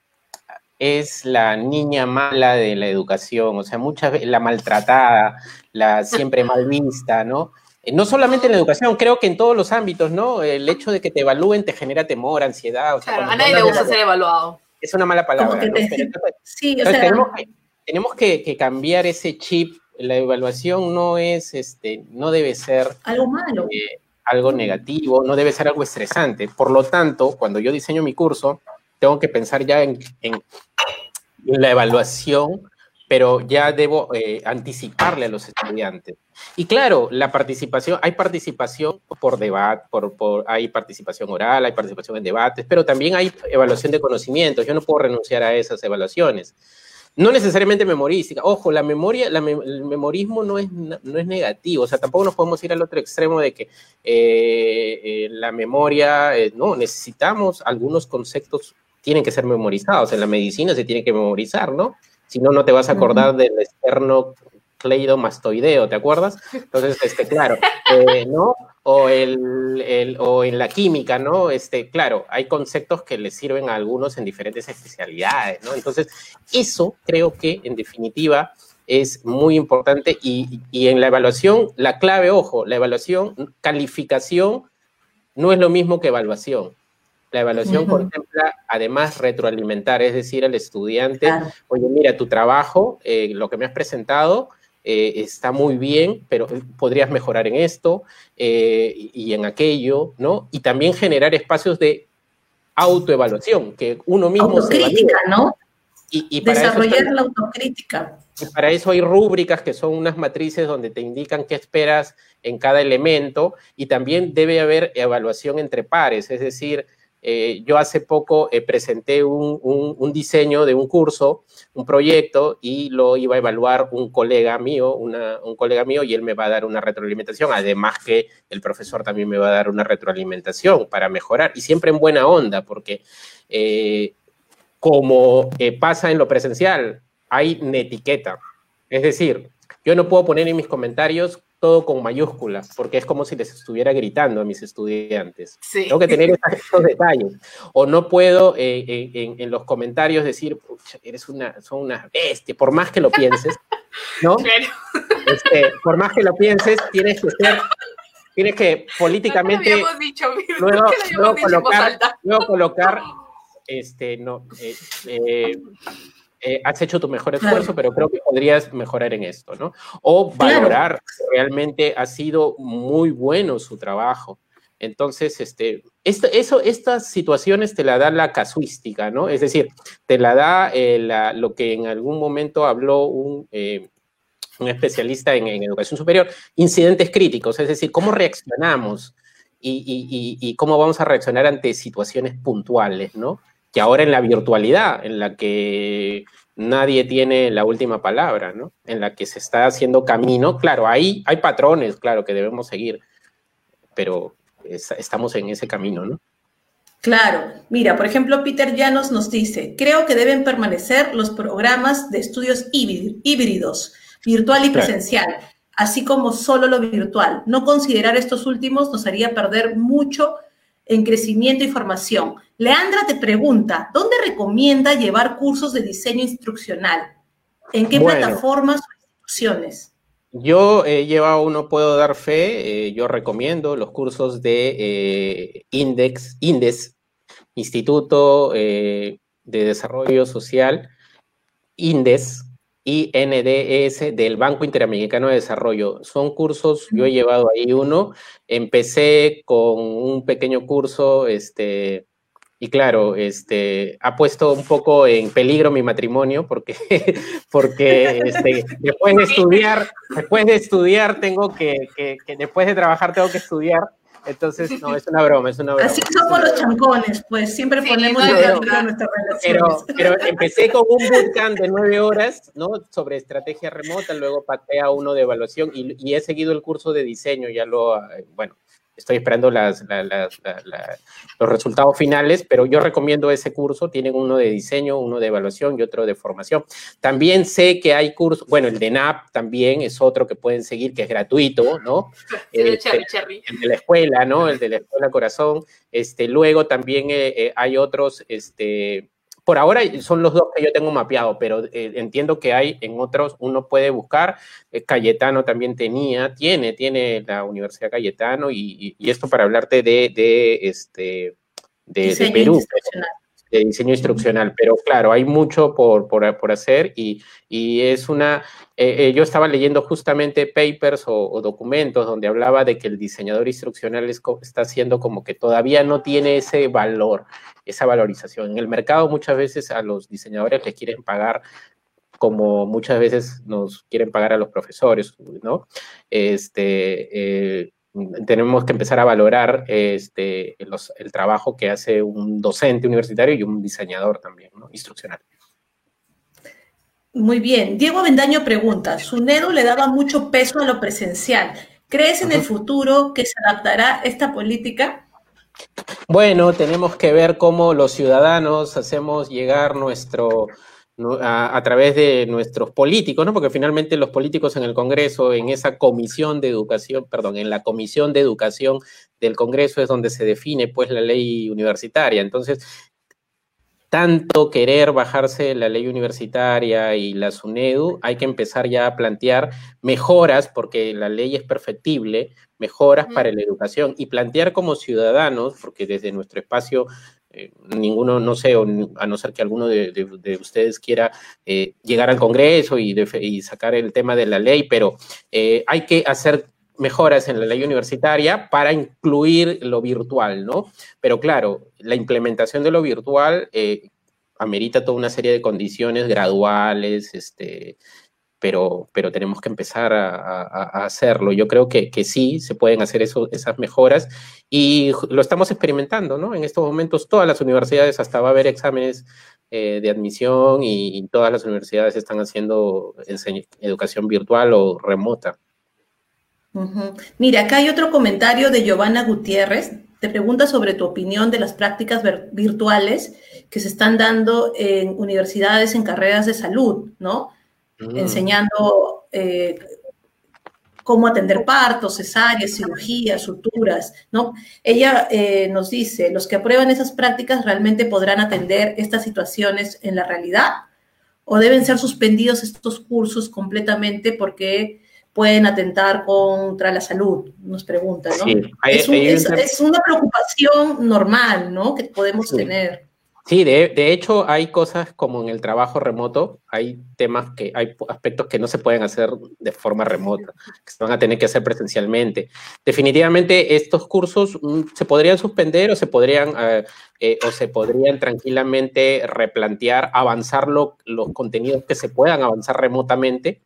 es la niña mala de la educación, o sea, muchas veces la maltratada, la siempre mal vista, ¿no? No solamente en la educación, creo que en todos los ámbitos, ¿no? El hecho de que te evalúen te genera temor, ansiedad. O sea, claro, a nadie le gusta ser evaluado. Es una mala palabra. sí, o sea, tenemos que, cambiar ese chip. La evaluación no es, este, no debe ser algo malo, eh, algo negativo, no debe ser algo estresante. Por lo tanto, cuando yo diseño mi curso, tengo que pensar ya en, la evaluación, pero ya debo eh, anticiparle a los estudiantes. Y claro, la participación, hay participación por debate, por, por, hay participación oral, hay participación en debates, pero también hay evaluación de conocimientos. Yo no puedo renunciar a esas evaluaciones no necesariamente memorística. Ojo, la memoria, el memorismo no es, no es negativo, o sea, tampoco nos podemos ir al otro extremo de que eh, eh, la memoria, eh, no, necesitamos algunos conceptos, tienen que ser memorizados, en la medicina se tiene que memorizar, ¿no? Si no, no te vas a acordar del externo cleidomastoideo, ¿te acuerdas? Entonces, este, claro, ¿no? o, el, o en la química, ¿no? Este, claro, hay conceptos que les sirven a algunos en diferentes especialidades, ¿no? Entonces, eso creo que en definitiva es muy importante y, en la evaluación, la clave, ojo, la evaluación, calificación no es lo mismo que evaluación. La evaluación contempla además retroalimentar, es decir, al estudiante, oye, mira, tu trabajo, eh, lo que me has presentado, eh, está muy bien, pero podrías mejorar en esto eh, y en aquello, ¿no? Y también generar espacios de autoevaluación, que uno mismo autocrítica, ¿no? Y, Desarrollar la autocrítica. Y para eso hay rúbricas que son unas matrices donde te indican qué esperas en cada elemento y también debe haber evaluación entre pares, es decir, eh, yo hace poco eh, presenté un, diseño de un curso, un proyecto, y lo iba a evaluar un colega mío, un colega mío, y él me va a dar una retroalimentación, además que el profesor también me va a dar una retroalimentación para mejorar, y siempre en buena onda, porque eh, como pasa en lo presencial, hay etiqueta. Es decir, yo no puedo poner en mis comentarios todo con mayúsculas, porque es como si les estuviera gritando a mis estudiantes. Tengo que tener estos detalles. O no puedo eh, eh, en, los comentarios decir, eres una, son una bestia, por más que lo pienses, ¿no? Este, por más que lo pienses, tienes que ser, tienes que políticamente luego, colocar, luego colocar, este, no, eh, eh, has hecho tu mejor esfuerzo, pero creo que podrías mejorar en esto, ¿no? O valorar, realmente ha sido muy bueno su trabajo. Entonces, este, eso, estas situaciones te la da la casuística, ¿no? Es decir, te la da eh, lo que en algún momento habló un, eh, un especialista en, educación superior, incidentes críticos, es decir, cómo reaccionamos y, y, cómo vamos a reaccionar ante situaciones puntuales, ¿no? Que ahora en la virtualidad, en la que nadie tiene la última palabra, ¿no? En la que se está haciendo camino, claro, ahí hay patrones, claro, que debemos seguir, pero estamos en ese camino, ¿no? Claro, mira, por ejemplo, Peter Llanos nos dice, creo que deben permanecer los programas de estudios híbridos, virtual y presencial, así como solo lo virtual. No considerar estos últimos nos haría perder mucho en crecimiento y formación. Leandra te pregunta, ¿dónde recomienda llevar cursos de diseño instruccional? ¿En qué plataformas o instituciones? Yo he llevado uno, puedo dar fe, eh, yo recomiendo los cursos de eh, Index, Indes, Instituto eh, de Desarrollo Social, Indes, INDES del Banco Interamericano de Desarrollo. Son cursos, yo he llevado ahí uno, empecé con un pequeño curso, este, y claro, este, ha puesto un poco en peligro mi matrimonio porque, porque este, después de estudiar, después de estudiar tengo que, que, después de trabajar tengo que estudiar Entonces, no, es una broma, es una broma. Así somos los chancones, pues siempre ponemos no, en nuestras relaciones. Pero, pero empecé con un bootcamp de nueve horas, ¿no? Sobre estrategia remota, luego pasé a uno de evaluación y, y he seguido el curso de diseño, ya lo, eh, bueno, estoy esperando las, los resultados finales, pero yo recomiendo ese curso. Tienen uno de diseño, uno de evaluación y otro de formación. También sé que hay cursos, bueno, el de NAP también es otro que pueden seguir, que es gratuito, ¿no? el, este, de la escuela, ¿no? El de la escuela Corazón. Este, luego también eh, eh, hay otros, este, por ahora son los dos que yo tengo mapeado, pero eh, entiendo que hay en otros, uno puede buscar, eh, Cayetano también tenía, tiene, tiene la Universidad Cayetano, y, esto para hablarte de, de este, de, Perú de diseño instruccional, pero claro, hay mucho por, por, hacer y, y, es una, eh, yo estaba leyendo justamente papers o, documentos donde hablaba de que el diseñador instruccional está haciendo como que todavía no tiene ese valor esa valorización. En el mercado muchas veces a los diseñadores les quieren pagar como muchas veces nos quieren pagar a los profesores, ¿no? Este, eh, tenemos que empezar a valorar este, el trabajo que hace un docente universitario y un diseñador también, ¿no? Instruccional. Muy bien. Diego Avendaño pregunta, ¿Sunedo le daba mucho peso a lo presencial. ¿Crees en el futuro que se adaptará esta política? Bueno, tenemos que ver cómo los ciudadanos hacemos llegar nuestro, a, través de nuestros políticos, ¿no? Porque finalmente los políticos en el Congreso, en esa comisión de educación, perdón, en la comisión de educación del Congreso es donde se define pues la ley universitaria. Entonces, tanto querer bajarse la ley universitaria y la SUNEDU, hay que empezar ya a plantear mejoras, porque la ley es perfectible, mejoras para la educación y plantear como ciudadanos, porque desde nuestro espacio eh, ninguno, no sé, a no ser que alguno de, ustedes quiera eh, llegar al Congreso y, sacar el tema de la ley, pero eh, hay que hacer mejoras en la ley universitaria para incluir lo virtual, ¿no? Pero claro, la implementación de lo virtual amerita toda una serie de condiciones graduales, este, pero, pero tenemos que empezar a, hacerlo. Yo creo que, que, sí, se pueden hacer esas mejoras y lo estamos experimentando, ¿no? En estos momentos todas las universidades, hasta va a haber exámenes eh, de admisión y, todas las universidades están haciendo educación virtual o remota. Mira, acá hay otro comentario de Giovanna Gutiérrez. Te pregunta sobre tu opinión de las prácticas virtuales que se están dando en universidades en carreras de salud, ¿no? Mm. Enseñando eh, cómo atender partos, cesáreas, cirugías, suturas, ¿no? Ella eh, nos dice, los que aprueban esas prácticas realmente podrán atender estas situaciones en la realidad o deben ser suspendidos estos cursos completamente porque pueden atentar contra la salud, nos preguntan, ¿no? es, una preocupación normal, ¿no? Que podemos tener. Sí, de, hecho hay cosas como en el trabajo remoto, hay temas que, hay aspectos que no se pueden hacer de forma remota, que se van a tener que hacer presencialmente. Definitivamente estos cursos mm, se podrían suspender o se podrían, eh, eh, o se podrían tranquilamente replantear, avanzar los contenidos que se puedan avanzar remotamente,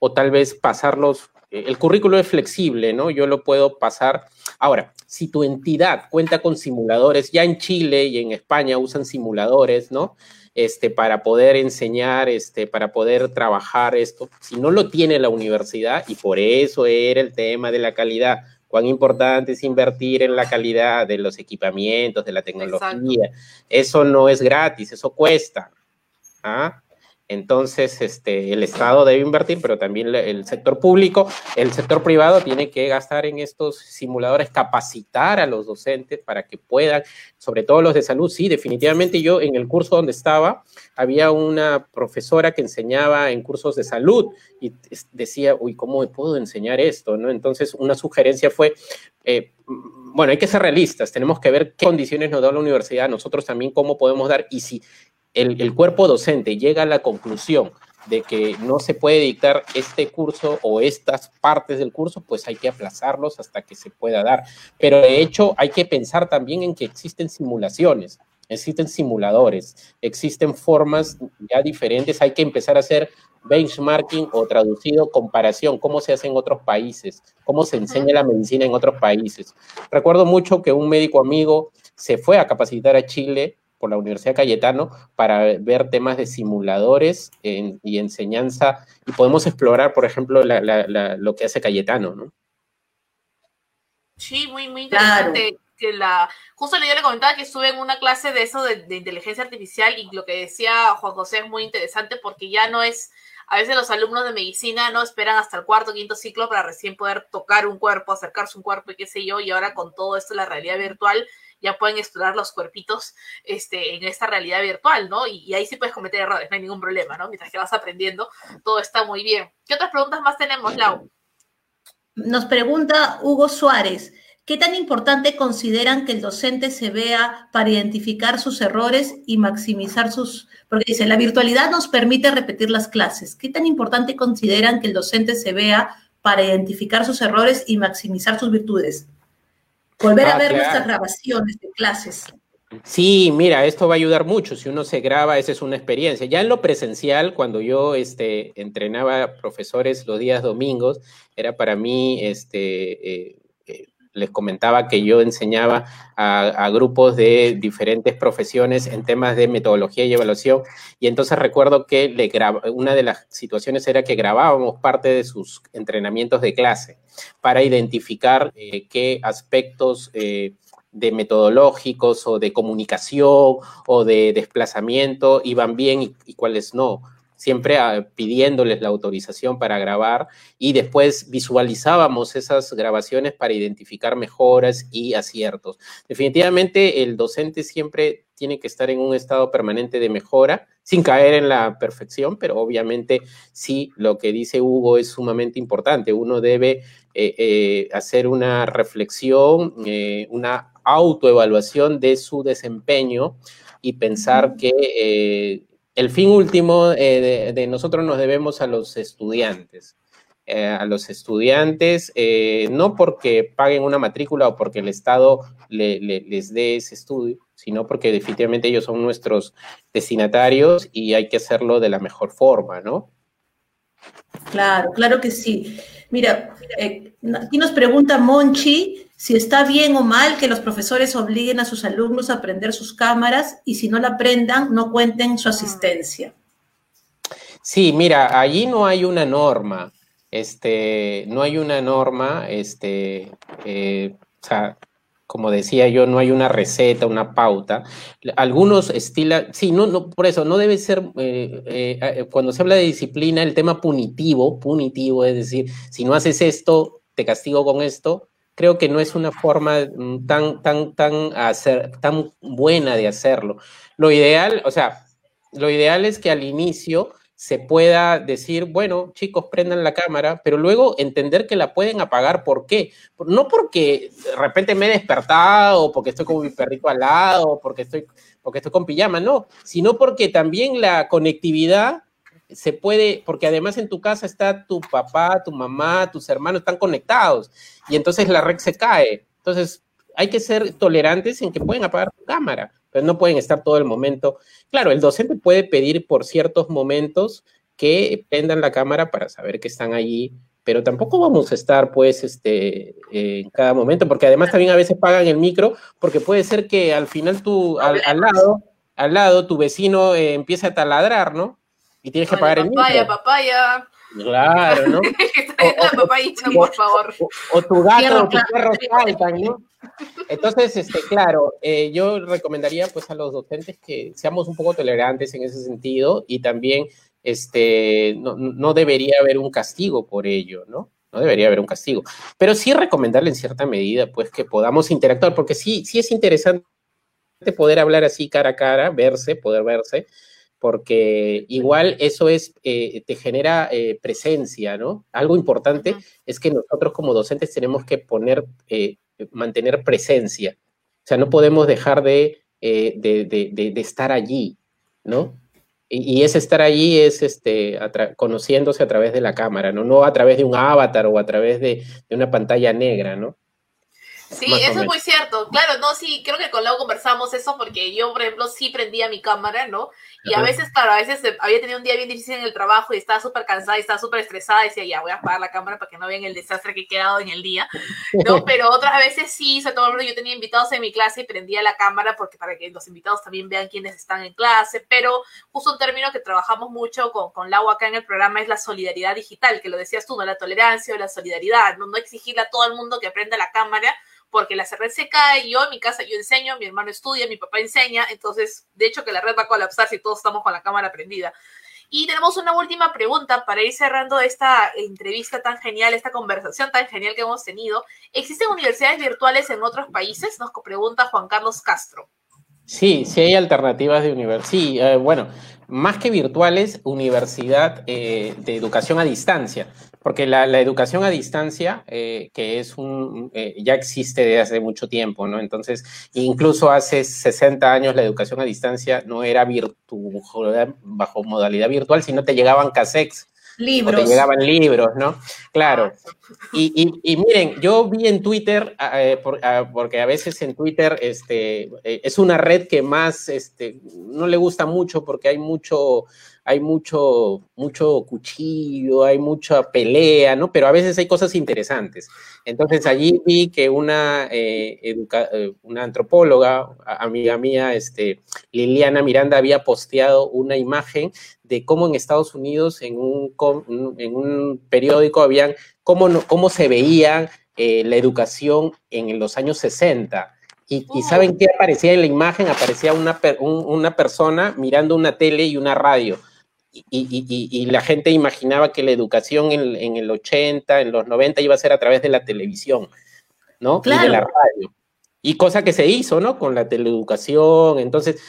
o tal vez pasarlos. Eh, el currículo es flexible, ¿no? Yo lo puedo pasar. Ahora, si tu entidad cuenta con simuladores, ya en Chile y en España usan simuladores, ¿no? Este, para poder enseñar, este, para poder trabajar esto. Si no lo tiene la universidad, y por eso era el tema de la calidad, cuán importante es invertir en la calidad de los equipamientos, de la tecnología. Eso no es gratis, eso cuesta. ¿ah? Entonces, este, el Estado debe invertir, pero también el sector público, el sector privado tiene que gastar en estos simuladores, capacitar a los docentes para que puedan, sobre todo los de salud. Sí, definitivamente yo en el curso donde estaba, había una profesora que enseñaba en cursos de salud y decía, uy, ¿cómo puedo enseñar esto? ¿No? Entonces, una sugerencia fue, eh, bueno, hay que ser realistas, tenemos que ver qué condiciones nos da la universidad, nosotros también cómo podemos dar y si el, cuerpo docente llega a la conclusión de que no se puede dictar este curso o estas partes del curso, pues hay que aplazarlos hasta que se pueda dar. Pero de hecho hay que pensar también en que existen simulaciones. existen simuladores, existen formas ya diferentes, hay que empezar a hacer benchmarking o traducido comparación, cómo se hace en otros países, cómo se enseña la medicina en otros países. Recuerdo mucho que un médico amigo se fue a capacitar a Chile por la Universidad Cayetano para ver temas de simuladores y enseñanza y podemos explorar, por ejemplo, lo que hace Cayetano, ¿no? Sí, muy, muy interesante. Que la, justo yo le comentaba que estuve en una clase de eso de, de, inteligencia artificial y lo que decía Juan José es muy interesante porque ya no es, a veces los alumnos de medicina no esperan hasta el cuarto, quinto ciclo para recién poder tocar un cuerpo, acercarse a un cuerpo y qué sé yo, y ahora con todo esto, la realidad virtual, ya pueden explorar los cuerpitos este, en esta realidad virtual, ¿no? Y, y, ahí sí puedes cometer errores, no hay ningún problema, ¿no? Mientras que vas aprendiendo, todo está muy bien. ¿Qué otras preguntas más tenemos, Lau? Nos pregunta Hugo Suárez, ¿qué tan importante consideran que el docente se vea para identificar sus errores y maximizar sus... Porque dice, la virtualidad nos permite repetir las clases. ¿Qué tan importante consideran que el docente se vea para identificar sus errores y maximizar sus virtudes? Volver a ah, ver nuestras grabaciones de clases. Sí, mira, esto va a ayudar mucho. Si uno se graba, esa es una experiencia. Ya en lo presencial, cuando yo este, entrenaba profesores los días domingos, era para mí, este, eh, eh, les comentaba que yo enseñaba a, grupos de diferentes profesiones en temas de metodología y evaluación. Y entonces recuerdo que le una de las situaciones era que grabábamos parte de sus entrenamientos de clase para identificar eh, qué aspectos de metodológicos o de comunicación o de desplazamiento iban bien y, cuáles no. Siempre ah, pidiéndoles la autorización para grabar y después visualizábamos esas grabaciones para identificar mejoras y aciertos. Definitivamente el docente siempre tiene que estar en un estado permanente de mejora, sin caer en la perfección, pero obviamente sí, lo que dice Hugo es sumamente importante. Uno debe eh, eh, hacer una reflexión, eh, una autoevaluación de su desempeño y pensar que el fin último eh, de, nosotros nos debemos a los estudiantes. Eh, a los estudiantes, no porque paguen una matrícula o porque el Estado les dé ese estudio, sino porque definitivamente ellos son nuestros destinatarios y hay que hacerlo de la mejor forma, ¿no? Claro, claro que sí. Mira, aquí nos pregunta Monchi si está bien o mal que los profesores obliguen a sus alumnos a aprender sus cámaras y si no la aprendan, no cuenten su asistencia. Sí, mira, allí no hay una norma, este, no hay una norma, este, eh, o sea, como decía yo, no hay una receta, una pauta. Algunos estilan, sí, no, no, por eso, no debe ser, eh, eh, cuando se habla de disciplina, el tema punitivo, punitivo, es decir, si no haces esto, te castigo con esto, creo que no es una forma mm, tan, tan, tan, hacer, tan buena de hacerlo. Lo ideal, o sea, lo ideal es que al inicio se pueda decir, bueno, chicos, prendan la cámara, pero luego entender que la pueden apagar. ¿Por qué? No porque de repente me he despertado, porque estoy con mi perrito al lado, porque estoy, porque estoy con pijama, no, sino porque también la conectividad se puede, porque además en tu casa está tu papá, tu mamá, tus hermanos están conectados y entonces la red se cae. Entonces hay que ser tolerantes en que pueden apagar tu cámara, pero no pueden estar todo el momento. Claro, el docente puede pedir por ciertos momentos que prendan la cámara para saber que están allí, pero tampoco vamos a estar pues este en cada momento, porque además también a veces pagan el micro, porque puede ser que al final tú al, lado, al lado tu vecino eh, empiece a taladrar, ¿no? Y tienes que pagar el Papaya, papaya. Claro, ¿no? o, por favor. O, tu gato o tu perro saltan, ¿no? Entonces, este, claro, eh, yo recomendaría pues a los docentes que seamos un poco tolerantes en ese sentido y también este, no, no debería haber un castigo por ello, ¿no? No debería haber un castigo. Pero sí recomendarle en cierta medida pues que podamos interactuar, porque sí, sí es interesante poder hablar así cara a cara, verse, poder verse, porque igual eso es, eh, te genera eh, presencia, ¿no? Algo importante es que nosotros como docentes tenemos que poner, eh, mantener presencia. O sea, no podemos dejar de, de, estar allí, ¿no? Y, ese estar allí es este, conociéndose a través de la cámara, ¿no? No a través de un avatar o a través de, una pantalla negra, ¿no? Sí, eso es muy cierto. Claro, no, sí, creo que con Lau conversamos eso porque yo, por ejemplo, sí prendía mi cámara, ¿no? Y a veces, claro, a veces había tenido un día bien difícil en el trabajo y estaba súper cansada y estaba súper estresada y decía, ya, voy a apagar la cámara para que no vean el desastre que he quedado en el día, ¿no? Pero otras veces sí, sobre todo yo tenía invitados en mi clase y prendía la cámara porque para que los invitados también vean quiénes están en clase, pero justo un término que trabajamos mucho con, con Lau acá en el programa es la solidaridad digital, que lo decías tú, ¿no? La tolerancia o la solidaridad, ¿no? No exigirle a todo el mundo que prenda la cámara porque la red se cae, yo en mi casa yo enseño, mi hermano estudia, mi papá enseña, entonces de hecho que la red va a colapsar si todos estamos con la cámara prendida. Y tenemos una última pregunta para ir cerrando esta entrevista tan genial, esta conversación tan genial que hemos tenido. ¿Existen universidades virtuales en otros países? Nos pregunta Juan Carlos Castro. Sí, sí hay alternativas de universidad. Sí, eh, bueno, más que virtuales, universidad eh, de educación a distancia, porque la, educación a distancia, eh, que es un, ya existe desde hace mucho tiempo, ¿no? Entonces, incluso hace 60 años la educación a distancia no era bajo modalidad virtual, sino te llegaban cassettes Libros. te llegaban libros, ¿no? Claro. Y, y, miren, yo vi en Twitter, eh, porque a veces en Twitter este, eh, es una red que más este, no le gusta mucho porque hay mucho, hay mucho, mucho cuchillo, hay mucha pelea, ¿no? Pero a veces hay cosas interesantes. Entonces allí vi que una, eh, una antropóloga, amiga mía, este, Liliana Miranda, había posteado una imagen de cómo en Estados Unidos, en un, en un periódico, habían cómo, cómo se veía eh, la educación en los años 60. Y, oh. ¿saben qué aparecía en la imagen? Aparecía una, una persona mirando una tele y una radio. Y, y, y, la gente imaginaba que la educación en, en, el 80, en los 90 iba a ser a través de la televisión, ¿no? Y de la radio. Y cosa que se hizo, ¿no? Con la teleeducación. Entonces,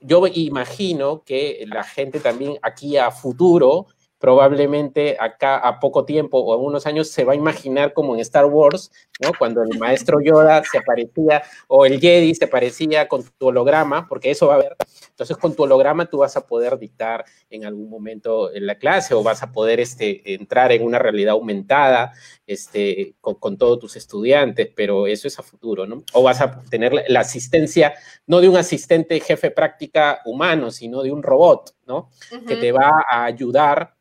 yo imagino que la gente también aquí a futuro, probablemente acá a poco tiempo o en unos años se va a imaginar como en Star Wars, ¿no? Cuando el maestro Yoda se aparecía o el Jedi se aparecía con tu holograma, porque eso va a haber. Entonces con tu holograma tú vas a poder dictar en algún momento en la clase o vas a poder este, entrar en una realidad aumentada este, con, todos tus estudiantes, pero eso es a futuro, ¿no? O vas a tener la asistencia, no de un asistente jefe práctica humano, sino de un robot, ¿no? Que te va a ayudar,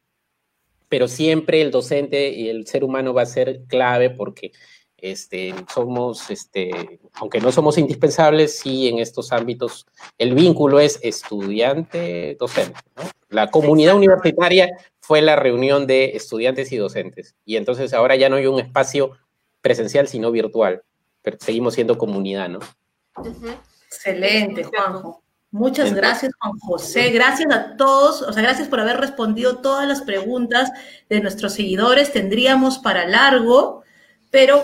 pero siempre el docente y el ser humano va a ser clave porque este, somos, este, aunque no somos indispensables, sí en estos ámbitos el vínculo es estudiante-docente. ¿no? La comunidad universitaria fue la reunión de estudiantes y docentes. Y entonces ahora ya no hay un espacio presencial, sino virtual. Pero seguimos siendo comunidad, ¿no? Excelente, Juanjo. Muchas gracias, Juan José. Gracias a todos. O sea, gracias por haber respondido todas las preguntas de nuestros seguidores. Tendríamos para largo, pero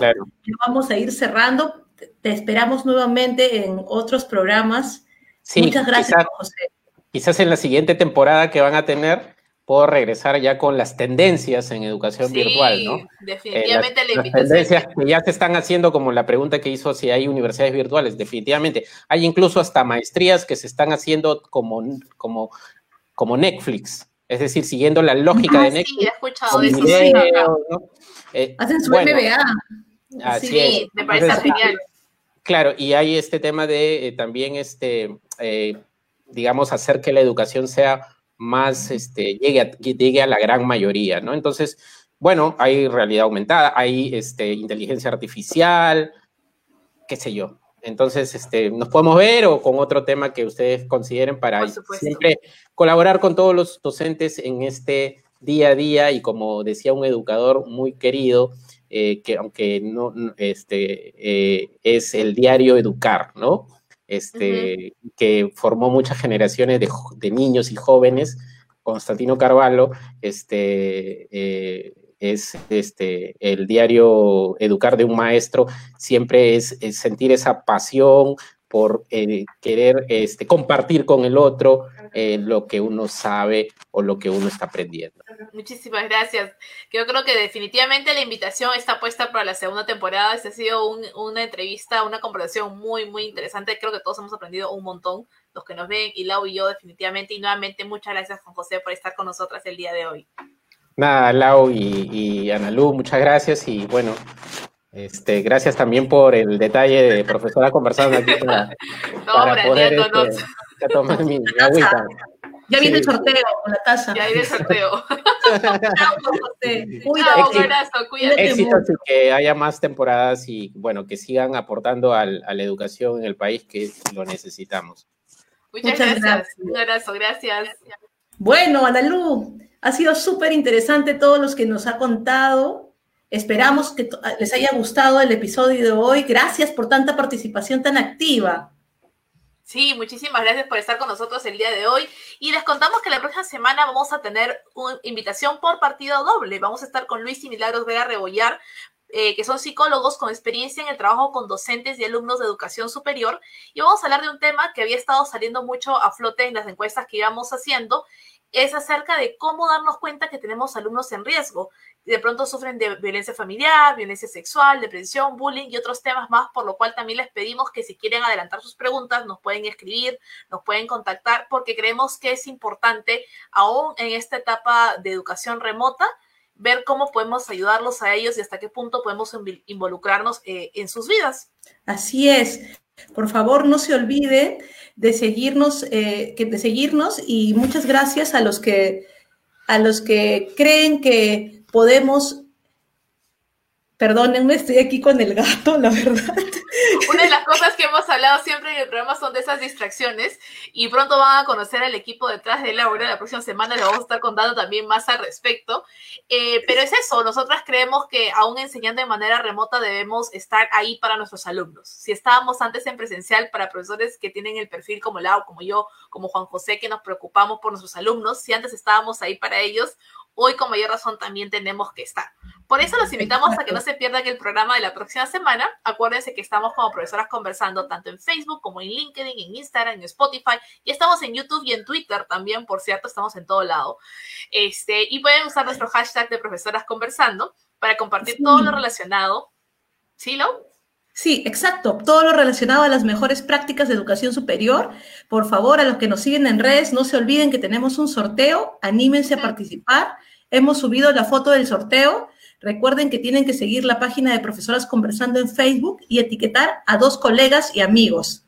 vamos a ir cerrando. Te esperamos nuevamente en otros programas. Muchas gracias, Juan José. Quizás en la siguiente temporada que van a tener puedo regresar ya con las tendencias en educación virtual, ¿no? Definitivamente eh, las, las tendencias que ya se están haciendo, como la pregunta que hizo si hay universidades virtuales, definitivamente. Hay incluso hasta maestrías que se están haciendo como, como, como Netflix, es decir, siguiendo la lógica ah, de Netflix. Sí, he escuchado eso. Eh, Hacen su MBA. sí, me parece genial. Claro, y hay este tema de eh, también, este, digamos, hacer que la educación sea más este, llegue, a, llegue a la gran mayoría, ¿no? Entonces, bueno, hay realidad aumentada, hay este, inteligencia artificial, qué sé yo. Entonces, este, nos podemos ver o con otro tema que ustedes consideren para siempre colaborar con todos los docentes en este día a día y como decía un educador muy querido, eh, que aunque no, este, eh, es el diario Educar, ¿no? Este, que formó muchas generaciones de, niños y jóvenes, Constantino Carvalho, este, eh, es este, el diario Educar de un Maestro, siempre es, sentir esa pasión por eh, querer este, compartir con el otro eh, lo que uno sabe o lo que uno está aprendiendo. Muchísimas gracias. Yo creo que definitivamente la invitación está puesta para la segunda temporada. Esta ha sido una entrevista, una conversación muy, muy interesante. Creo que todos hemos aprendido un montón, los que nos ven, y Lau y yo definitivamente. Y nuevamente muchas gracias, Juan José, por estar con nosotras el día de hoy. Nada, Lau y, y Analu, muchas gracias y bueno, Este, gracias también por el detalle de profesora conversando aquí para, no, para poder este, tomar mi, agüita. Ya viene el sorteo con la taza. Ya viene el sorteo. Cuídate. Éxitos y que haya más temporadas y bueno, que sigan aportando al, a la educación en el país que lo necesitamos. Muchas, gracias. gracias. Un abrazo, gracias. Bueno, Analú, ha sido súper interesante todos los que nos ha contado. Esperamos que les haya gustado el episodio de hoy. Gracias por tanta participación tan activa. Sí, muchísimas gracias por estar con nosotros el día de hoy. Y les contamos que la próxima semana vamos a tener una invitación por partido doble. Vamos a estar con Luis y Milagros Vega Rebollar, eh, que son psicólogos con experiencia en el trabajo con docentes y alumnos de educación superior. Y vamos a hablar de un tema que había estado saliendo mucho a flote en las encuestas que íbamos haciendo. Es acerca de cómo darnos cuenta que tenemos alumnos en riesgo de pronto sufren de violencia familiar, violencia sexual, depresión, bullying y otros temas más, por lo cual también les pedimos que si quieren adelantar sus preguntas, nos pueden escribir, nos pueden contactar, porque creemos que es importante, aún en esta etapa de educación remota, ver cómo podemos ayudarlos a ellos y hasta qué punto podemos involucrarnos eh, en sus vidas. Así es. Por favor, no se olvide de seguirnos, eh, de seguirnos y muchas gracias a los que a los que creen que podemos, perdónenme, estoy aquí con el gato, la verdad. Una de las cosas que hemos hablado siempre en el programa son de esas distracciones y pronto van a conocer al equipo detrás de Laura. La próxima semana les vamos a estar contando también más al respecto. Eh, pero es eso, nosotras creemos que aún enseñando de manera remota debemos estar ahí para nuestros alumnos. Si estábamos antes en presencial para profesores que tienen el perfil como Lau, como yo, como Juan José, que nos preocupamos por nuestros alumnos, si antes estábamos ahí para ellos, hoy con mayor razón también tenemos que estar. Por eso los invitamos a que no se pierdan el programa de la próxima semana. Acuérdense que estamos como profesoras conversando tanto en Facebook como en LinkedIn, en Instagram, en Spotify y estamos en YouTube y en Twitter también, por cierto, estamos en todo lado. Este, y pueden usar nuestro hashtag de profesoras conversando para compartir todo lo relacionado. ¿Sí, Lo? Sí, exacto. Todo lo relacionado a las mejores prácticas de educación superior. Por favor, a los que nos siguen en redes, no se olviden que tenemos un sorteo. Anímense a participar. Hemos subido la foto del sorteo. Recuerden que tienen que seguir la página de Profesoras Conversando en Facebook y etiquetar a dos colegas y amigos.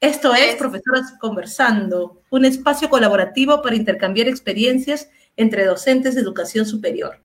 Esto es Profesoras Conversando, un espacio colaborativo para intercambiar experiencias entre docentes de educación superior.